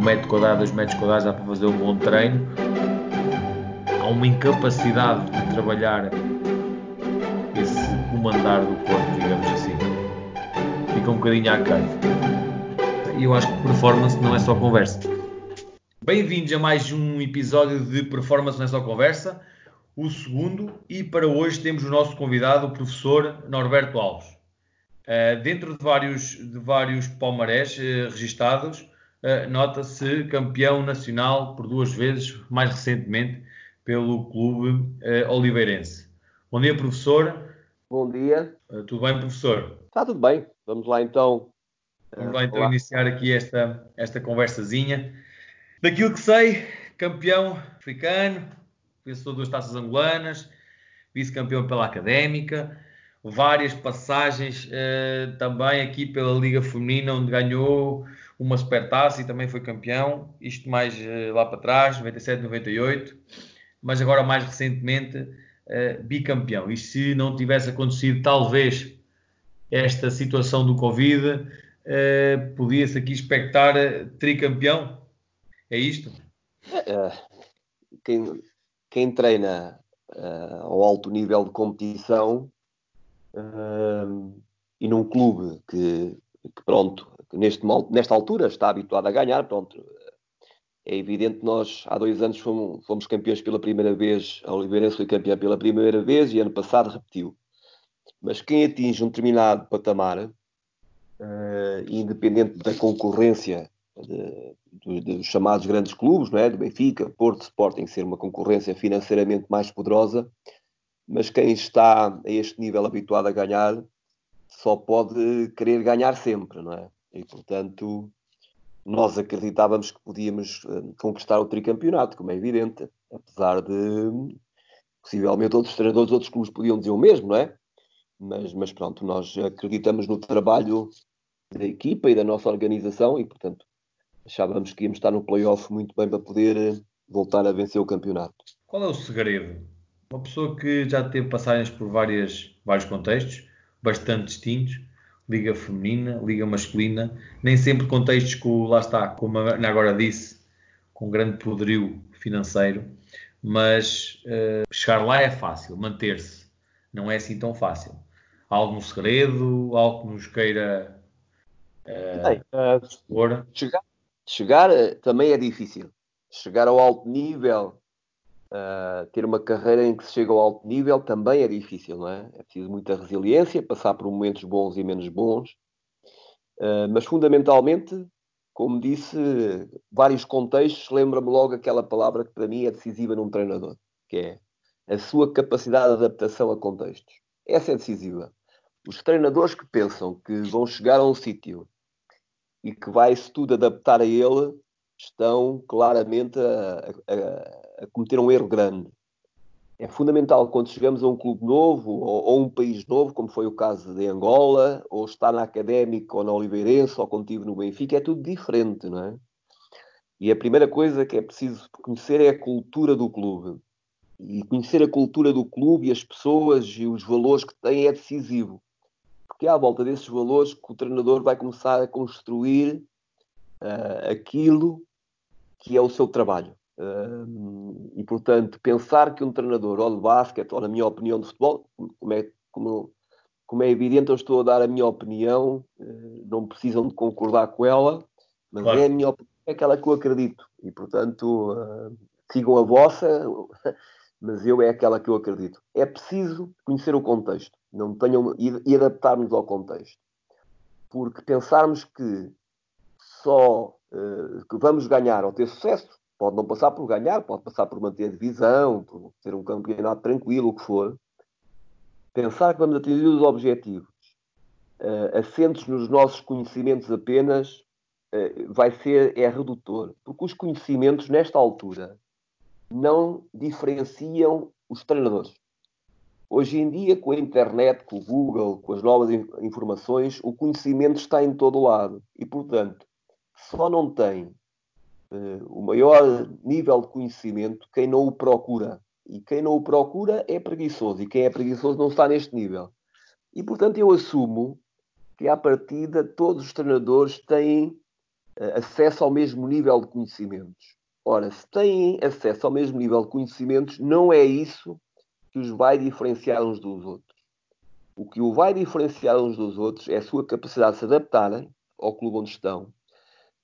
um metro quadrado, dois metros quadrados, dá para fazer um bom treino. Há uma incapacidade de trabalhar esse comandar do corpo, digamos assim. Fica um bocadinho aquém. E eu acho que performance não é só conversa. Bem-vindos a mais um episódio de Performance não é só conversa, o segundo, e para hoje temos o nosso convidado, o professor Norberto Alves. Uh, dentro de vários, de vários palmarés uh, registados, nota-se campeão nacional por duas vezes, mais recentemente, pelo clube oliveirense. Bom dia, professor. Bom dia. tudo bem, professor? Está tudo bem. Vamos lá então. Vamos lá então iniciar aqui esta, esta conversazinha. Daquilo que sei, campeão africano, vencedor duas taças angolanas, vice-campeão pela Académica, várias passagens também aqui pela Liga Feminina, onde ganhou uma supertaça e também foi campeão, isto mais uh, lá para trás, 97, 98, mas agora mais recentemente uh, bicampeão. E se não tivesse acontecido talvez esta situação do Covid, podia-se aqui expectar tricampeão? É isto? quem, quem treina uh, ao alto nível de competição uh, e num clube que, que pronto, que neste, nesta altura está habituado a ganhar, pronto, é evidente que nós há dois anos fomos, fomos campeões pela primeira vez, a Oliveirense foi campeã pela primeira vez e ano passado repetiu. Mas quem atinge um determinado patamar, uh, independente da concorrência de, dos chamados grandes clubes, não é? do Benfica, Porto, Sporting, ser uma concorrência financeiramente mais poderosa, mas quem está a este nível habituado a ganhar só pode querer ganhar sempre, não é? E portanto, nós acreditávamos que podíamos eh, conquistar o tricampeonato, como é evidente, apesar de possivelmente outros treinadores, outros clubes podiam dizer o mesmo, não é? Mas, mas pronto, nós acreditamos no trabalho da equipa e da nossa organização e, portanto, achávamos que íamos estar no playoff muito bem para poder voltar a vencer o campeonato. Qual é o segredo? Uma pessoa que já teve passagens por várias, vários contextos, bastante distintos, liga feminina, liga masculina, nem sempre contextos que lá está, como a Ana agora disse, com grande poderio financeiro, mas uh, chegar lá é fácil, manter-se não é assim tão fácil. Há algum segredo, algo que nos queira uh, Bem, uh, chegar, Chegar eh, também é difícil. Chegar ao alto nível, uh, ter uma carreira em que se chega ao alto nível também é difícil, não é? É preciso muita resiliência, passar por momentos bons e menos bons. Uh, mas fundamentalmente, como disse, vários contextos, lembra-me logo aquela palavra que para mim é decisiva num treinador, que é a sua capacidade de adaptação a contextos. Essa é decisiva. Os treinadores que pensam que vão chegar a um sítio e que vai-se tudo adaptar a ele, estão claramente a, a, a, cometer um erro grande. É fundamental quando chegamos a um clube novo ou, ou, um país novo, como foi o caso de Angola, ou está na Académica ou na Oliveirense, ou contigo no Benfica, é tudo diferente, não é? E a primeira coisa que é preciso conhecer é a cultura do clube. E conhecer a cultura do clube e as pessoas e os valores que tem é decisivo porque é à volta desses valores que o treinador vai começar a construir uh, aquilo que é o seu trabalho. Uh, e, portanto, pensar que um treinador, ou de basquete, ou na minha opinião de futebol, como é, como, como é evidente, eu estou a dar a minha opinião, uh, não precisam de concordar com ela, mas claro. é a minha opinião, é aquela que eu acredito. E, portanto, sigam a vossa, mas eu é aquela que eu acredito. É preciso conhecer o contexto não tenham, e, e adaptarmos ao contexto. Porque pensarmos que só uh, que vamos ganhar ou ter sucesso, pode não passar por ganhar, pode passar por manter a divisão, por ter um campeonato tranquilo, o que for. Pensar que vamos atingir os objetivos uh, assentos nos nossos conhecimentos apenas uh, vai ser é redutor, porque os conhecimentos nesta altura não diferenciam os treinadores. Hoje em dia, com a internet, com o Google, com as novas informações, o conhecimento está em todo lado. E, portanto, só não tem uh, o maior nível de conhecimento quem não o procura. E quem não o procura é preguiçoso. E quem é preguiçoso não está neste nível. E, portanto, eu assumo que, à partida, todos os treinadores têm uh, acesso ao mesmo nível de conhecimentos. Ora, se têm acesso ao mesmo nível de conhecimentos, não é isso que os vai diferenciar uns dos outros. O que o vai diferenciar uns dos outros é a sua capacidade de se adaptarem ao clube onde estão,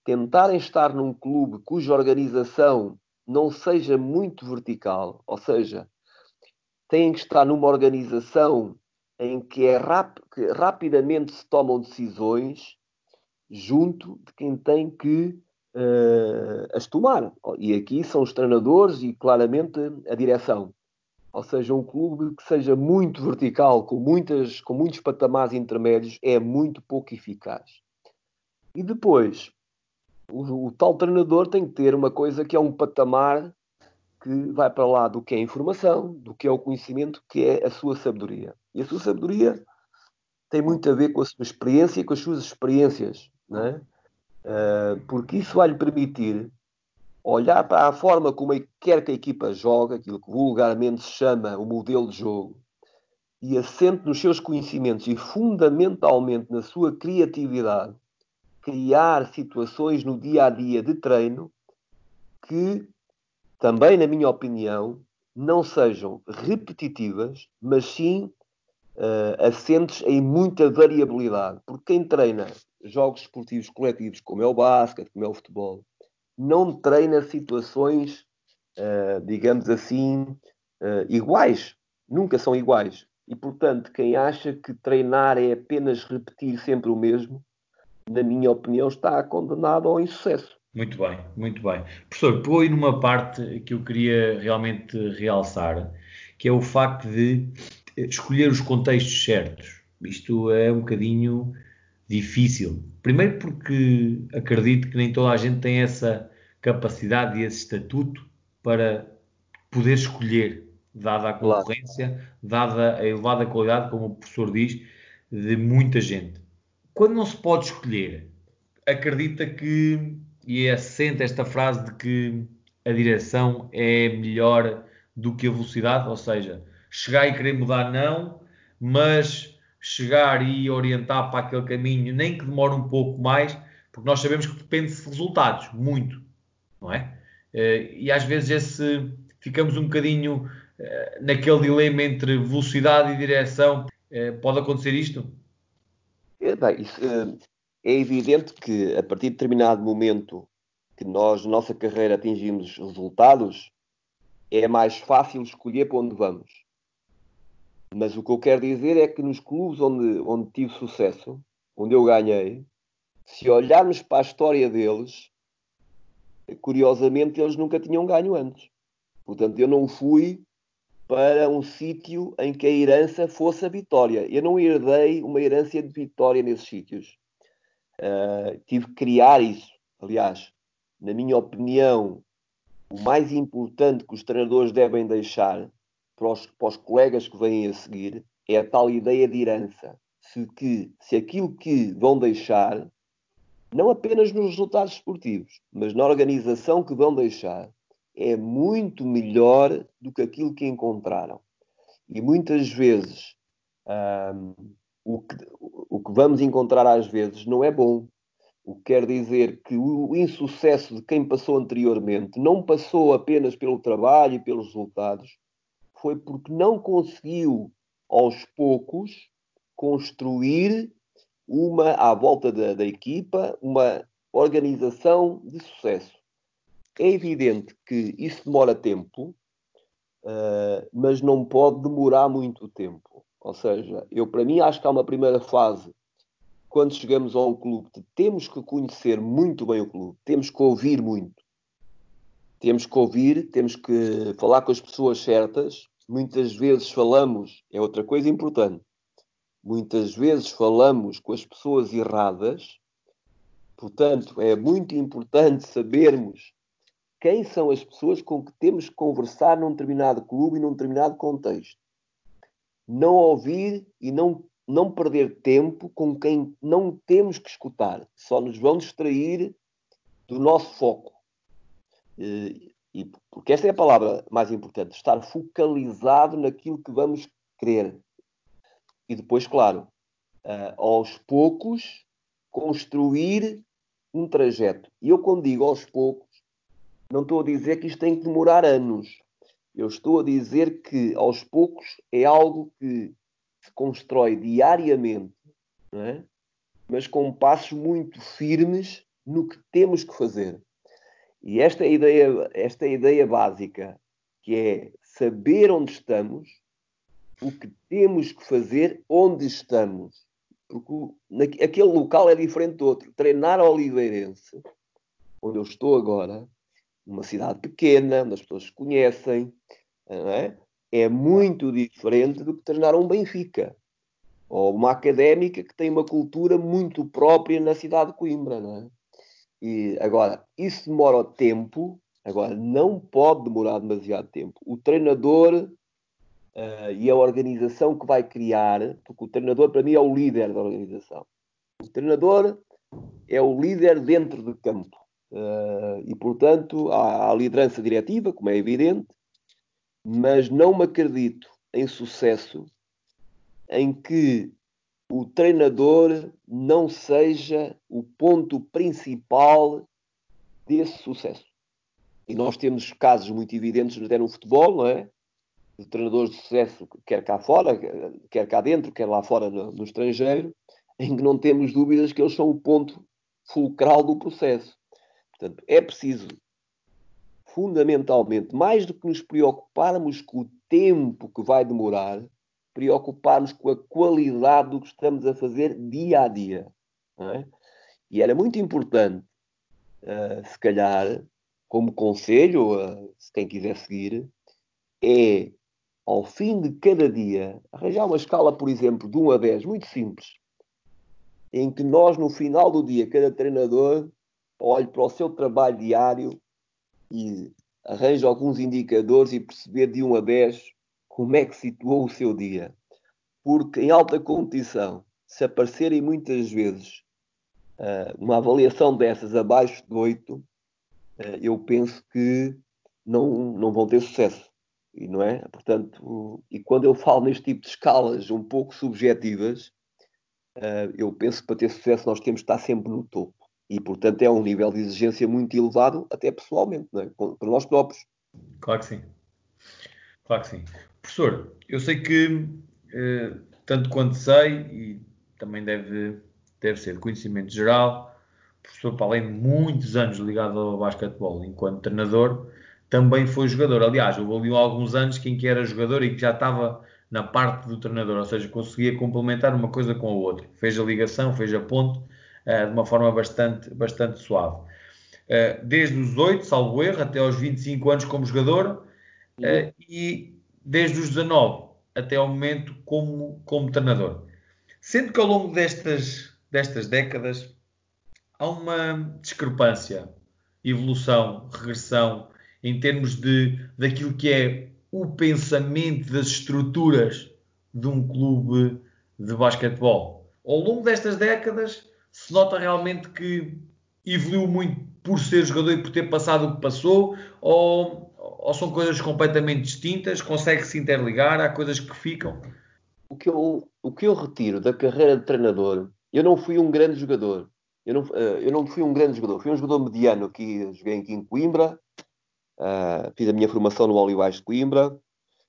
tentarem estar num clube cuja organização não seja muito vertical, ou seja, têm que estar numa organização em que, é rap que rapidamente se tomam decisões junto de quem tem que uh, as tomar. E aqui são os treinadores e claramente a direção. Ou seja, um clube que seja muito vertical, com, muitas, com muitos patamares intermédios, é muito pouco eficaz. E depois, o, o, tal treinador tem que ter uma coisa que é um patamar que vai para lá do que é informação, do que é o conhecimento, que é a sua sabedoria. E a sua sabedoria tem muito a ver com a sua experiência e com as suas experiências, é? Uh, porque isso vai lhe permitir olhar para a forma como quer que a equipa joga, aquilo que vulgarmente se chama o modelo de jogo, e assente nos seus conhecimentos e fundamentalmente na sua criatividade, criar situações no dia a dia de treino que, também na minha opinião, não sejam repetitivas, mas sim uh, assentes em muita variabilidade. Porque quem treina jogos esportivos coletivos, como é o basquete, como é o futebol, não treina situações, uh, digamos assim, uh, iguais. Nunca são iguais. E, portanto, quem acha que treinar é apenas repetir sempre o mesmo, na minha opinião, está condenado ao insucesso. Muito bem, muito bem. Professor, pegou aí numa parte que eu queria realmente realçar, que é o facto de escolher os contextos certos. Isto é um bocadinho difícil. Primeiro porque acredito que nem toda a gente tem essa capacidade e esse estatuto para poder escolher, dada a concorrência, dada a elevada qualidade, como o professor diz, de muita gente. Quando não se pode escolher, acredita que, e é assente esta frase de que a direção é melhor do que a velocidade, ou seja, chegar e querer mudar não, mas chegar e orientar para aquele caminho, nem que demore um pouco mais, porque nós sabemos que depende de resultados, muito, não é? Eh, e às vezes esse, ficamos um bocadinho eh, naquele dilema entre velocidade e direção. Eh, pode acontecer isto? É, bem, isso, é evidente que a partir de determinado momento que nós, na nossa carreira, atingimos resultados, é mais fácil escolher para onde vamos. Mas o que eu quero dizer é que nos clubes onde, onde tive sucesso, onde eu ganhei, se olharmos para a história deles, curiosamente eles nunca tinham ganho antes. Portanto, eu não fui para um sítio em que a herança fosse a vitória. Eu não herdei uma herança de vitória nesses sítios. Uh, tive que criar isso. Aliás, na minha opinião, o mais importante que os treinadores devem deixar para os, para os colegas que vêm a seguir é a tal ideia de herança. Se, que, se aquilo que vão deixar, não apenas nos resultados esportivos, mas na organização que vão deixar, é muito melhor do que aquilo que encontraram. E muitas vezes hum, o, que, o que vamos encontrar às vezes não é bom. O que quer dizer que o insucesso de quem passou anteriormente não passou apenas pelo trabalho e pelos resultados, foi porque não conseguiu, aos poucos, construir uma, à volta da, da equipa, uma organização de sucesso. É evidente que isso demora tempo, uh, mas não pode demorar muito tempo. Ou seja, eu para mim acho que há uma primeira fase quando chegamos a um clube, temos que conhecer muito bem o clube, temos que ouvir muito. Temos que ouvir, temos que falar com as pessoas certas. Muitas vezes falamos, é outra coisa importante. Muitas vezes falamos com as pessoas erradas. Portanto, é muito importante sabermos quem são as pessoas com que temos que conversar num determinado clube e num determinado contexto. Não ouvir e não, não perder tempo com quem não temos que escutar. Só nos vão distrair do nosso foco. E, e, porque esta é a palavra mais importante, estar focalizado naquilo que vamos querer. E depois, claro, uh, aos poucos, construir um trajeto. E eu, quando digo aos poucos, não estou a dizer que isto tem que demorar anos. Eu estou a dizer que aos poucos é algo que se constrói diariamente, é? mas com passos muito firmes no que temos que fazer. E esta é a ideia, esta é ideia básica, que é saber onde estamos, o que temos que fazer, onde estamos. Porque aquele local é diferente do outro. Treinar a Oliveirense, onde eu estou agora, uma cidade pequena, onde as pessoas se conhecem, é? é muito diferente do que treinar um Benfica ou uma académica que tem uma cultura muito própria na cidade de Coimbra. Não é? E agora, isso demora tempo, agora não pode demorar demasiado tempo. O treinador uh, e a organização que vai criar, porque o treinador para mim é o líder da organização. O treinador é o líder dentro de campo. Uh, e, portanto, há a liderança diretiva, como é evidente, mas não me acredito em sucesso em que o treinador não seja o ponto principal desse sucesso. E nós temos casos muito evidentes até no futebol, não é? De treinadores de sucesso, quer cá fora, quer cá dentro, quer lá fora no, no estrangeiro, em que não temos dúvidas que eles são o ponto fulcral do processo. Portanto, é preciso, fundamentalmente, mais do que nos preocuparmos com o tempo que vai demorar, preocuparmos com a qualidade do que estamos a fazer dia a dia. É? E era muito importante, uh, se calhar, como conselho, uh, se quem quiser seguir, é ao fim de cada dia arranjar uma escala, por exemplo, de 1 a 10, muito simples, em que nós, no final do dia, cada treinador olhe para o seu trabalho diário e arranje alguns indicadores e perceber de 1 a 10 como é que situou o seu dia. Porque em alta competição, se aparecerem muitas vezes uh, uma avaliação dessas abaixo de 8, uh, eh, eu penso que não, não vão ter sucesso. E não é? Portanto, e quando eu falo neste tipo de escalas um pouco subjetivas, uh, eu penso que para ter sucesso nós temos que estar sempre no topo. E, portanto, é um nível de exigência muito elevado, até pessoalmente, é? para nós próprios. Claro que sim. Claro que sim. Professor, eu sei que, eh, tanto quanto sei, e também deve, deve ser conhecimento geral, professor, para além de muitos anos ligado ao basquetebol enquanto treinador, também foi jogador. Aliás, houve ali alguns anos em que era jogador e que já estava na parte do treinador, ou seja, conseguia complementar uma coisa com a outra. Fez a ligação, fez a ponte de uma forma bastante, bastante suave. Uh, desde os 8, salvo erro, até aos 25 anos como jogador, uh, e desde os 19 até ao momento como, como treinador. Sendo que ao longo destas, destas décadas há uma discrepância, evolução, regressão em termos de daquilo que é o pensamento das estruturas de um clube de basquetebol. Ao longo destas décadas se nota realmente que evoluiu muito por ser jogador e por ter passado o que passou, ou ou são coisas completamente distintas? Consegue-se interligar? Há coisas que ficam? O que, eu, o que eu retiro da carreira de treinador, eu não fui um grande jogador. Eu não, eh, eu não fui um grande jogador. Fui um jogador mediano aqui, joguei aqui em Coimbra. Uh, fiz a minha formação no Olivais de Coimbra.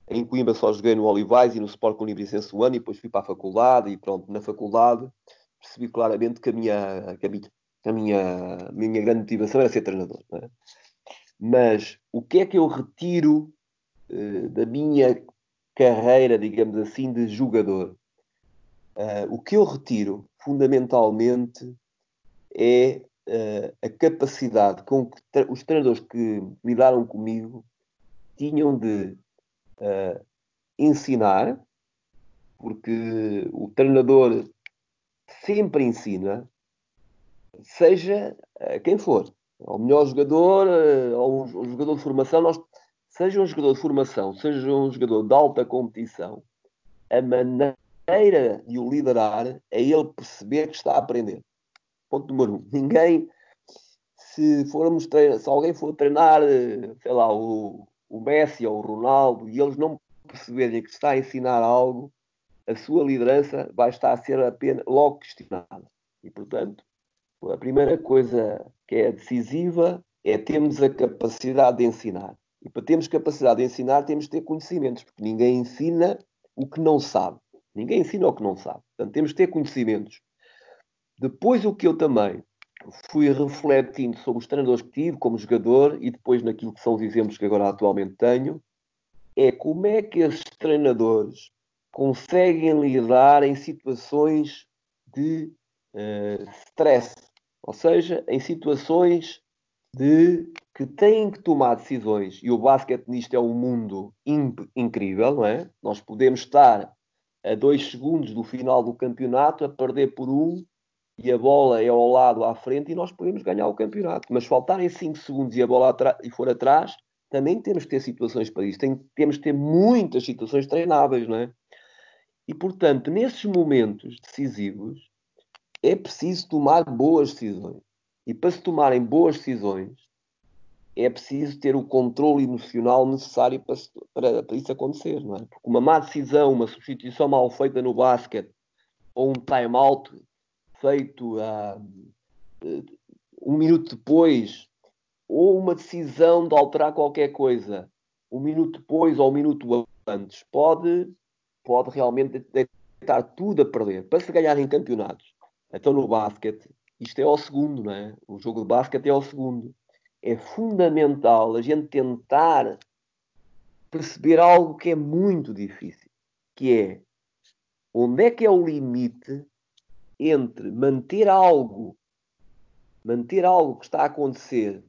Em Coimbra só joguei no Olivais e no Sport Univicense um ano e depois fui para a faculdade e pronto, na faculdade percebi claramente que a minha, que a minha, a minha, minha grande motivação era ser treinador. É? Mas o que é que eu retiro uh, da minha carreira, digamos assim, de jogador? Uh, o que eu retiro, fundamentalmente, é uh, a capacidade com que os treinadores que lidaram comigo tinham de ensinar, porque o treinador sempre ensina, seja quem for ao melhor jogador, ou eh, um jogador de formação, nós, seja um jogador de formação, seja um jogador de alta competição, a maneira de o liderar é ele perceber que está a aprender. Ponto número um. Ninguém, se formos treinar, se alguém for treinar, eh, sei lá, o, o Messi ou o Ronaldo e eles não perceberem que está a ensinar algo, a sua liderança vai estar a ser apenas logo questionada. E, portanto, A primeira coisa que é decisiva é termos a capacidade de ensinar. E para termos capacidade de ensinar, temos de ter conhecimentos, porque ninguém ensina o que não sabe. Ninguém ensina o que não sabe. Portanto, temos de ter conhecimentos. Depois, o que eu também fui refletindo sobre os treinadores que tive como jogador e depois naquilo que são os exemplos que agora atualmente tenho, é como é que esses treinadores conseguem lidar em situações de uh, stress, ou seja, em situações de que têm que tomar decisões. E o basquete nisto é um mundo incrível, não é? Nós podemos estar a dois segundos do final do campeonato a perder por um e a bola é ao lado à frente e nós podemos ganhar o campeonato. Mas faltarem 5 segundos e a bola e for atrás, também temos que ter situações para isso. Tem, temos que ter muitas situações treináveis, não é? E portanto, nesses momentos decisivos, é preciso tomar boas decisões. E para se tomarem boas decisões, é preciso ter o controle emocional necessário para, para, para, isso acontecer, não é? Porque uma má decisão, uma substituição mal feita no basquete ou um time-out feito uh, um minuto depois, ou uma decisão de alterar qualquer coisa um minuto depois ou um minuto antes, pode, pode realmente deitar tudo a perder para se ganhar em campeonatos. Então no basquete, isto é ao segundo, não é? O jogo de basquete é ao segundo. É fundamental a gente tentar perceber algo que é muito difícil, que é onde é que é o limite entre manter algo, manter algo que está a acontecer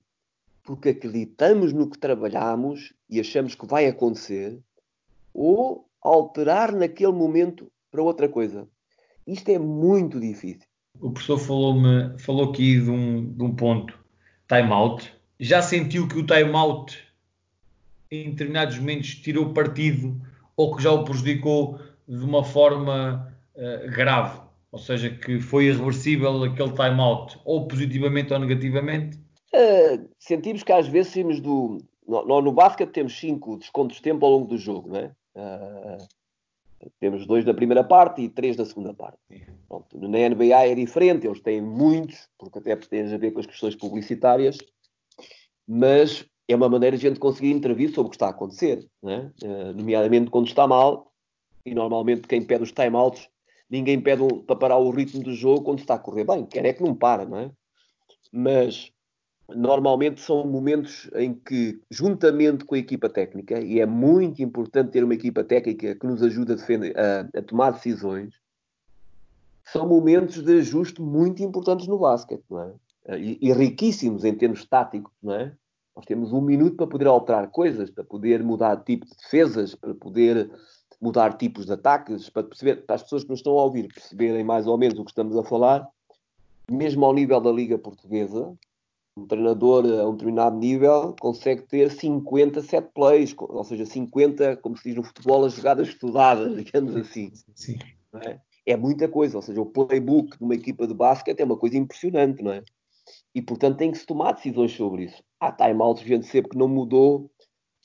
porque acreditamos no que trabalhamos e achamos que vai acontecer, ou alterar naquele momento para outra coisa. Isto é muito difícil. O professor falou-me, falou aqui de um, de um ponto, time-out. Já sentiu que o time-out em determinados momentos tirou partido ou que já o prejudicou de uma forma uh, grave? Ou seja, que foi irreversível aquele time-out, ou positivamente ou negativamente? Uh, sentimos que às vezes saímos do. Nós no basquete temos cinco descontos de tempo ao longo do jogo, não é? Uh, temos dois da primeira parte e três da segunda parte. Pronto, na NBA é diferente, eles têm muitos, porque até tem a ver com as questões publicitárias, mas é uma maneira de a gente conseguir intervir sobre o que está a acontecer, é? uh, nomeadamente quando está mal, e normalmente quem pede os timeouts ninguém pede para parar o ritmo do jogo quando está a correr bem, quer é que não para, não é? Mas normalmente são momentos em que, juntamente com a equipa técnica, e é muito importante ter uma equipa técnica que nos ajude a, a, a tomar decisões, são momentos de ajuste muito importantes no basquete, não é? E, e, riquíssimos em termos táticos, não é? Nós temos um minuto para poder alterar coisas, para poder mudar tipo de defesas, para poder mudar tipos de ataques, para, perceber, para as pessoas que nos estão a ouvir perceberem mais ou menos o que estamos a falar, mesmo ao nível da Liga Portuguesa, um treinador a um determinado nível consegue ter 50 set plays, ou seja, 50, como se diz no futebol, as jogadas estudadas, digamos assim. Sim. É? é? muita coisa, ou seja, o playbook de uma equipa de basquete é uma coisa impressionante, não é? E portanto tem que se tomar decisões sobre isso. Há time-outs, gente sempre que não mudou,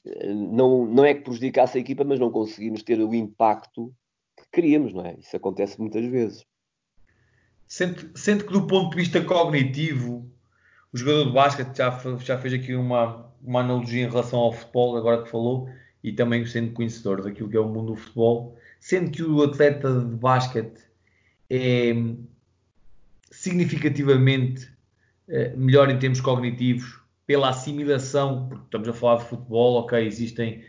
eh, não, não é que prejudicasse a equipa, mas não conseguimos ter o impacto que queríamos, não é? Isso acontece muitas vezes. Sente, sente que do ponto de vista cognitivo o jogador de basquete já, já fez aqui uma, uma analogia em relação ao futebol, agora que falou, e também sendo conhecedor daquilo que é o mundo do futebol, sendo que o atleta de basquete é significativamente eh, melhor em termos cognitivos pela assimilação, porque estamos a falar de futebol, ok, existem,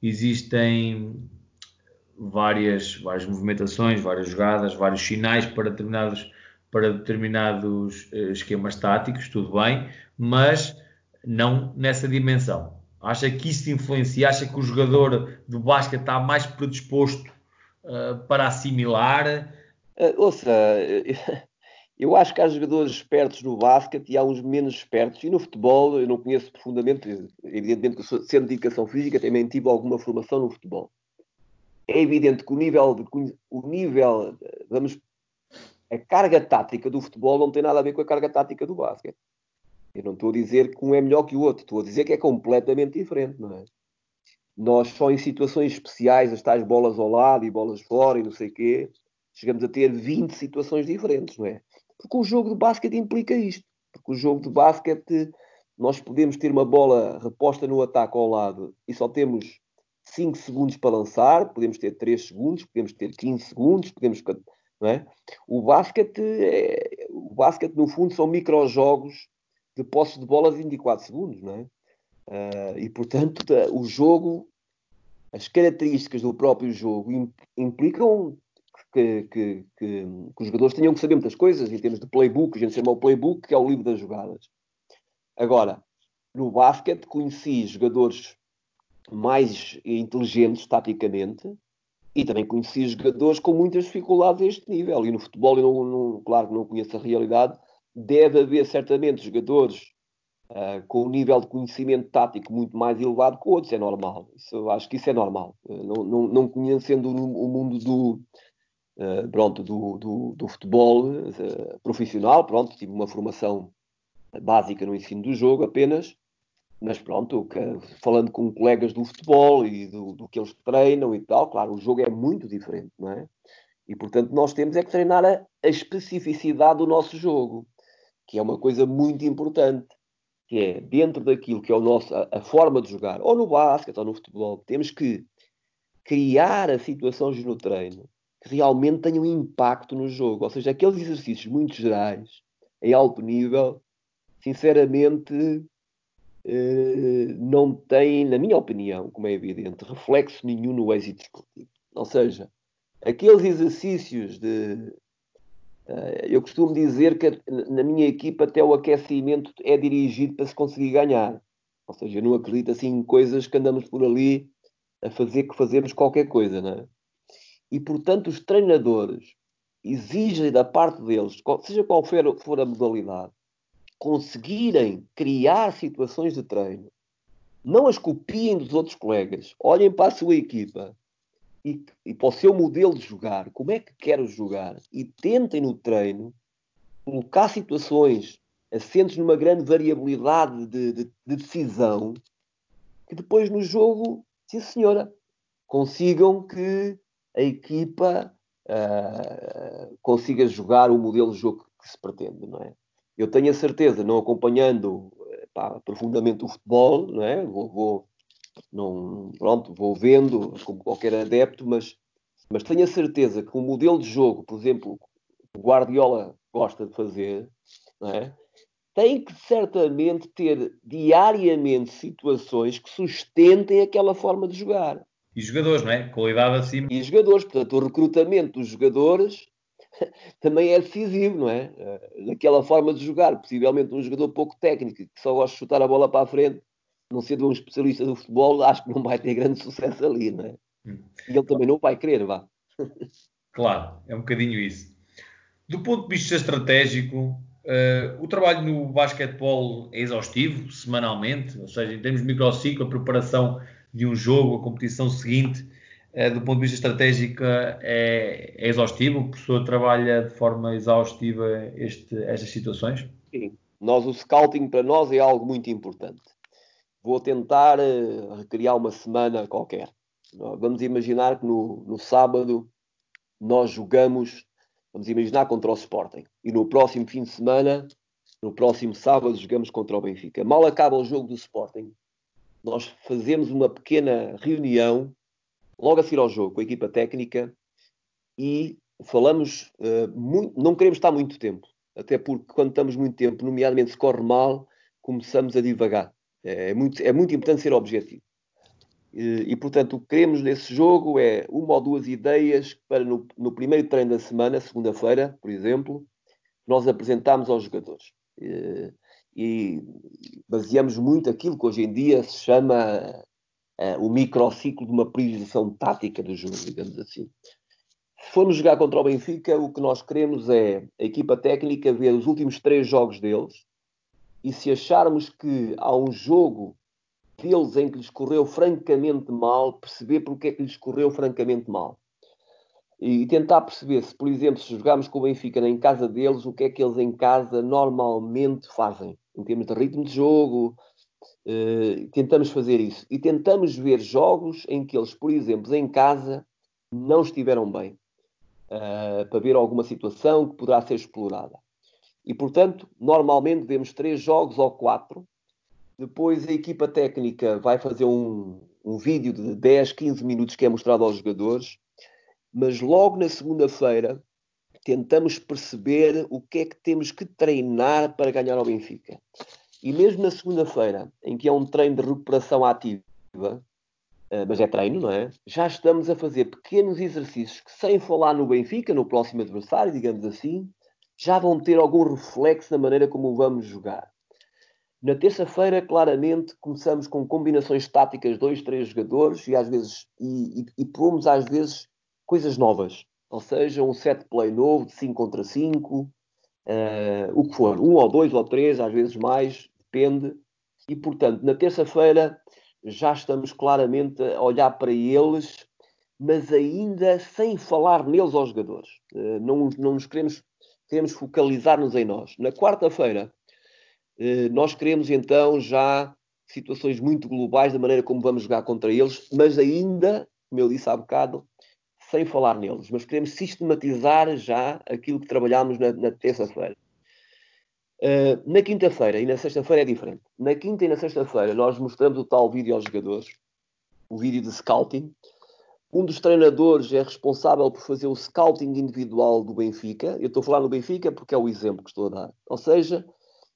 existem várias, várias movimentações, várias jogadas, vários sinais para determinados para determinados uh, esquemas táticos, tudo bem, mas não nessa dimensão. Acha que isso influencia? Acha que o jogador do basquete está mais predisposto uh, para assimilar? Uh, ouça, eu acho que há jogadores espertos no basquete e há uns menos espertos. E no futebol, eu não conheço profundamente, evidentemente que sendo de educação física, também tive alguma formação no futebol. É evidente que o nível, de, o nível vamos a carga tática do futebol não tem nada a ver com a carga tática do basquete. Eu não estou a dizer que um é melhor que o outro, estou a dizer que é completamente diferente, não é? Nós só em situações especiais, as tais bolas ao lado e bolas fora e não sei o quê, chegamos a ter 20 situações diferentes, não é? Porque o jogo de basquete implica isto. Porque o jogo de basquete, nós podemos ter uma bola reposta no ataque ao lado e só temos 5 segundos para lançar, podemos ter 3 segundos, podemos ter 15 segundos, podemos. É? O basquete, é, o basquete, no fundo, são microjogos de posse de bola de 24 segundos, não é? Uh, e, portanto, o jogo, as características do próprio jogo implicam que, que, que, que, os jogadores tenham que saber muitas coisas em termos de playbook, a gente chama o playbook, que é o livro das jogadas. Agora, no basquete conheci jogadores mais inteligentes taticamente e também conheci jogadores com muitas dificuldades a este nível. E no futebol, eu não, não, claro que não conheço a realidade, deve haver certamente jogadores uh, com um nível de conhecimento tático muito mais elevado que outros, é normal. Isso, acho que isso é normal. Uh, não, não, não, conhecendo o, mundo do, uh, pronto, do, do, do futebol profissional, pronto, tive uma formação básica no ensino do jogo apenas, mas pronto, falando com colegas do futebol e do, do, que eles treinam e tal, claro, o jogo é muito diferente, não é? E portanto nós temos é que treinar a, a especificidade do nosso jogo que é uma coisa muito importante, que é dentro daquilo que é o nosso, a, a forma de jogar, ou no basquete ou no futebol, temos que criar a situações no treino que realmente tenham impacto no jogo. Ou seja, aqueles exercícios muito gerais, em alto nível, sinceramente, não têm, na minha opinião, como é evidente, reflexo nenhum no êxito esportivo. Ou seja, aqueles exercícios de eh, eu costumo dizer que na minha equipa até o aquecimento é dirigido para se conseguir ganhar. Ou seja, eu não acredito assim em coisas que andamos por ali a fazer que fazemos qualquer coisa, não é? E portanto os treinadores exigem da parte deles, seja qual for a modalidade, conseguirem criar situações de treino, não as copiem dos outros colegas, olhem para a sua equipa e, e para o seu modelo de jogar, como é que quero jogar, e tentem no treino colocar situações assentes numa grande variabilidade de, de, de decisão, que depois no jogo, sim senhora, consigam que a equipa uh, consiga jogar o modelo de jogo que se pretende, não é? Eu tenho a certeza, não acompanhando pá, profundamente o futebol, não é? Vou, vou, não, pronto, vou vendo como qualquer adepto, mas, mas tenho a certeza que o modelo de jogo, por exemplo, o Guardiola gosta de fazer, é? tem que certamente ter diariamente situações que sustentem aquela forma de jogar. E jogadores, não é? Qualidade acima. E jogadores, portanto, o recrutamento dos jogadores também é decisivo, não é? Naquela forma de jogar, possivelmente um jogador pouco técnico que só gosta de chutar a bola para a frente não sendo um especialista do futebol, acho que não vai ter grande sucesso ali, não é? Hum. E ele também não vai querer, vá. Claro, é um bocadinho isso. Do ponto de vista estratégico, uh, o trabalho no basquetebol é exaustivo, semanalmente, ou seja, em termos de microciclo, a preparação de um jogo, a competição seguinte, do ponto de vista estratégico, é, é exaustivo? O professor trabalha de forma exaustiva este, estas situações? Sim. Nós, o scouting para nós é algo muito importante vou tentar uh, recriar uma semana qualquer. Vamos imaginar que no, no sábado nós jogamos, vamos imaginar contra o Sporting. E no próximo fim de semana, no próximo sábado, jogamos contra o Benfica. Mal acaba o jogo do Sporting, nós fazemos uma pequena reunião, logo a seguir ao jogo, com a equipa técnica, e falamos, uh, muito, não queremos estar muito tempo, até porque quando estamos muito tempo, nomeadamente se corre mal, começamos a divagar. É muito, é muito importante ser objetivo. E, e, portanto, o que queremos nesse jogo é uma ou duas ideias para no, no primeiro treino da semana, segunda-feira, por exemplo, nós apresentamos aos jogadores. E, e, baseamos muito aquilo que hoje em dia se chama uh, o microciclo de uma priorização tática do jogo, digamos assim. Se formos jogar contra o Benfica, o que nós queremos é a equipa técnica ver os últimos três jogos deles, e se acharmos que há um jogo deles em que lhes correu francamente mal, perceber porque é que lhes correu francamente mal. E tentar perceber se, por exemplo, se jogarmos com o Benfica em casa deles, o que é que eles em casa normalmente fazem, em termos de ritmo de jogo. Uh, tentamos fazer isso. E tentamos ver jogos em que eles, por exemplo, em casa, não estiveram bem. Uh, para ver alguma situação que poderá ser explorada. E, portanto, normalmente vemos três jogos ou quatro. Depois a equipa técnica vai fazer um, um vídeo de 10, 15 minutos que é mostrado aos jogadores. Mas logo na segunda-feira tentamos perceber o que é que temos que treinar para ganhar ao Benfica. E mesmo na segunda-feira, em que é um treino de recuperação ativa, eh, mas é treino, não é? Já estamos a fazer pequenos exercícios que, sem falar no Benfica, no próximo adversário, digamos assim, já vão ter algum reflexo na maneira como vamos jogar. Na terça-feira, claramente, começamos com combinações táticas, dois, três jogadores, e às vezes e, e, e pomos às vezes coisas novas. Ou seja, um set play novo de 5 contra 5, uh, o que for, um ou dois ou três, às vezes mais, depende. E portanto, na terça-feira já estamos claramente a olhar para eles, mas ainda sem falar neles aos jogadores. Uh, não, não nos queremos queremos focalizar-nos em nós. Na quarta-feira, eh, nós queremos então já situações muito globais da maneira como vamos jogar contra eles, mas ainda, como eu disse há bocado, sem falar neles. Mas queremos sistematizar já aquilo que trabalhámos na, na terça-feira. Uh, na quinta-feira e na sexta-feira é diferente. Na quinta e na sexta-feira nós mostramos o tal vídeo aos jogadores, o vídeo de scouting, um dos treinadores é responsável por fazer o scouting individual do Benfica. Eu estou a falar no Benfica porque é o exemplo que estou a dar. Ou seja,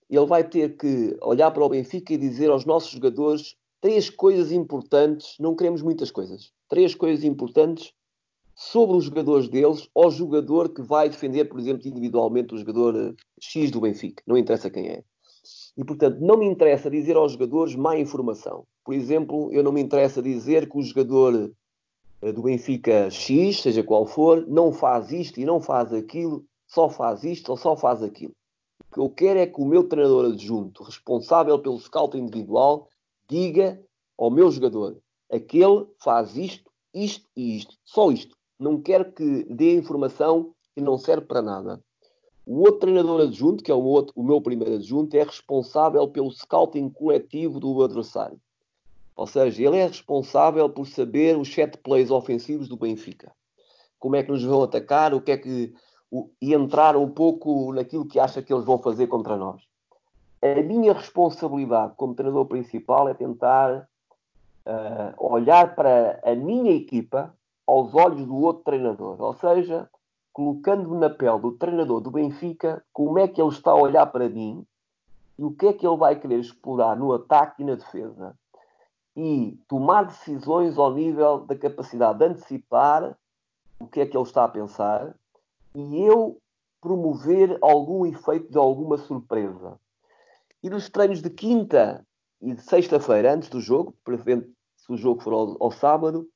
ele vai ter que olhar para o Benfica e dizer aos nossos jogadores três coisas importantes, não queremos muitas coisas, três coisas importantes sobre os jogadores deles ao jogador que vai defender, por exemplo, individualmente o jogador eh, X do Benfica, não interessa quem é. E, portanto, não me interessa dizer aos jogadores má informação. Por exemplo, eu não me interessa dizer que o jogador eh, do Benfica X, seja qual for, não faz isto e não faz aquilo, só faz isto ou só faz aquilo. O que eu quero é que o meu treinador adjunto, responsável pelo scout individual, diga ao meu jogador: aquele faz isto, isto e isto, só isto. Não quero que dê informação que não serve para nada. O outro treinador adjunto, que é o, outro, o meu primeiro adjunto, é responsável pelo scouting coletivo do adversário. Ou seja, ele é responsável por saber os sete plays ofensivos do Benfica. Como é que nos vão atacar, o que é que. O, e entrar um pouco naquilo que acha que eles vão fazer contra nós. A minha responsabilidade como treinador principal é tentar uh, olhar para a minha equipa aos olhos do outro treinador. Ou seja, colocando-me na pele do treinador do Benfica, como é que ele está a olhar para mim e o que é que ele vai querer explorar no ataque e na defesa e tomar decisões ao nível da capacidade de antecipar o que é que ele está a pensar e eu promover algum efeito de alguma surpresa. E nos treinos de quinta e de sexta-feira, antes do jogo, preferente se o jogo for ao, ao sábado,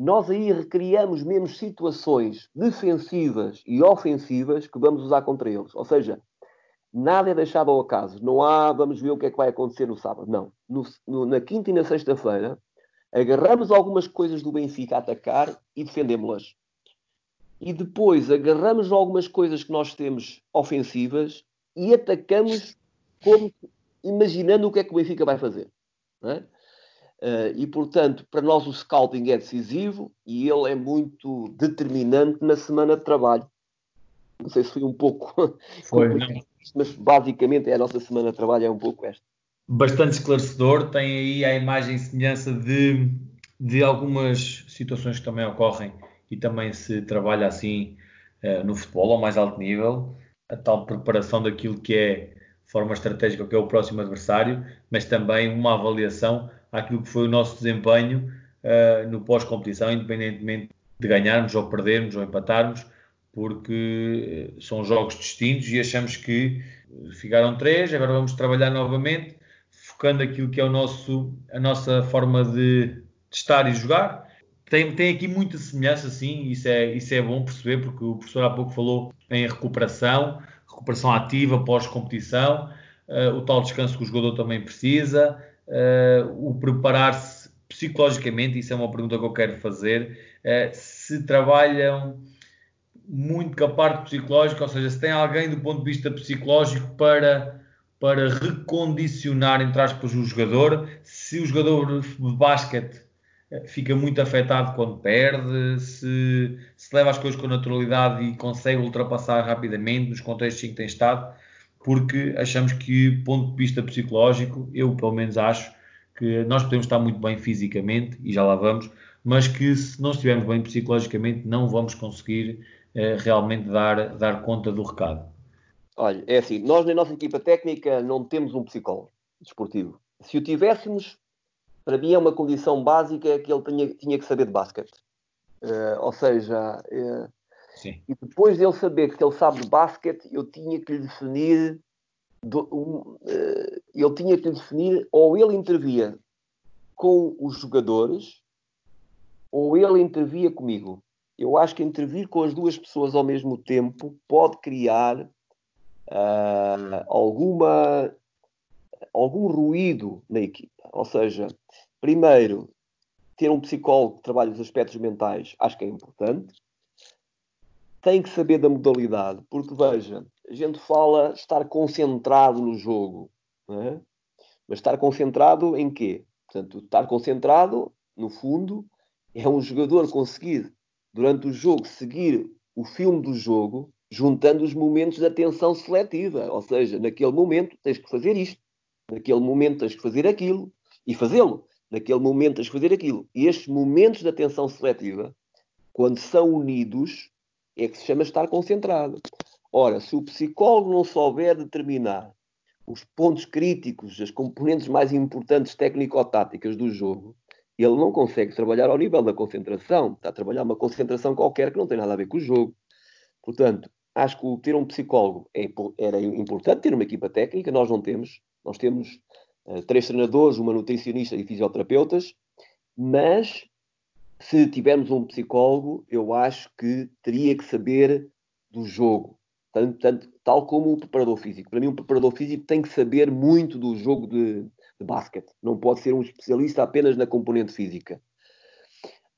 nós aí recriamos mesmo situações defensivas e ofensivas que vamos usar contra eles. Ou seja, Nada é deixado ao acaso. Não há, vamos ver o que é que vai acontecer no sábado. Não. No, no, na quinta e na sexta-feira, agarramos algumas coisas do Benfica a atacar e defendemos-las. E depois agarramos algumas coisas que nós temos ofensivas e atacamos como imaginando o que é que o Benfica vai fazer. É? Uh, e portanto, para nós o scouting é decisivo e ele é muito determinante na semana de trabalho. Não sei se foi um pouco. Foi, mas basicamente é a nossa semana de trabalho é um pouco esta. Bastante esclarecedor, tem aí a imagem e semelhança de, de algumas situações que também ocorrem e também se trabalha assim uh, no futebol ao mais alto nível, a tal preparação daquilo que é forma estratégica que é o próximo adversário, mas também uma avaliação àquilo que foi o nosso desempenho uh, no pós-competição, independentemente de ganharmos ou perdermos ou empatarmos, porque eh, são jogos distintos e achamos que ficaram três, agora vamos trabalhar novamente, focando aquilo que é o nosso, a nossa forma de, de estar e jogar. Tem, tem aqui muita semelhança, sim, isso é, isso é bom perceber, porque o professor há pouco falou em recuperação, recuperação ativa pós-competição, uh, o tal descanso que o jogador também precisa, uh, o preparar-se psicologicamente, isso é uma pergunta que eu quero fazer, uh, se trabalham muito com a parte psicológica, ou seja, se tem alguém do ponto de vista psicológico para, para recondicionar, entre aspas, o jogador, se o jogador de basquete eh, fica muito afetado quando perde, se, se leva as coisas com naturalidade e consegue ultrapassar rapidamente nos contextos em que tem estado. Porque achamos que, ponto de vista psicológico, eu pelo menos acho que nós podemos estar muito bem fisicamente, e já lá vamos, mas que se não estivermos bem psicologicamente, não vamos conseguir eh, realmente dar, dar conta do recado. Olha, é assim, nós na nossa equipa técnica não temos um psicólogo desportivo. Se o tivéssemos, para mim é uma condição básica que ele tinha, tinha que saber de basquete. Uh, ou seja, uh, e depois de ele saber que ele sabe de basquete, eu tinha que lhe definir, do, um, uh, ele tinha que lhe definir ou ele intervia com os jogadores ou ele intervia comigo. Eu acho que intervir com as duas pessoas ao mesmo tempo pode criar uh, alguma, algum ruído na equipa. Ou seja, primeiro, ter um psicólogo que trabalhe os aspectos mentais acho que é importante. Tem que saber da modalidade, porque veja, a gente fala estar concentrado no jogo, é? mas estar concentrado em quê? Portanto, estar concentrado, no fundo, é um jogador conseguir, durante o jogo, seguir o filme do jogo juntando os momentos de atenção seletiva. Ou seja, naquele momento tens que fazer isto, naquele momento tens que fazer aquilo e fazê-lo. Naquele momento tens que fazer aquilo. E estes momentos de atenção seletiva, quando são unidos, é que se chama estar concentrado. Ora, se o psicólogo não souber determinar os pontos críticos, as componentes mais importantes técnico-táticas do jogo, ele não consegue trabalhar ao nível da concentração. Está a trabalhar uma concentração qualquer que não tem nada a ver com o jogo. Portanto, acho que ter um psicólogo é, era importante, ter uma equipa técnica, nós não temos. Nós temos uh, três treinadores, uma nutricionista e fisioterapeutas, mas se tivermos um psicólogo, eu acho que teria que saber do jogo, tanto, tanto, tal como o preparador físico. Para mim, um preparador físico tem que saber muito do jogo de, de basquete. Não pode ser um especialista apenas na componente física.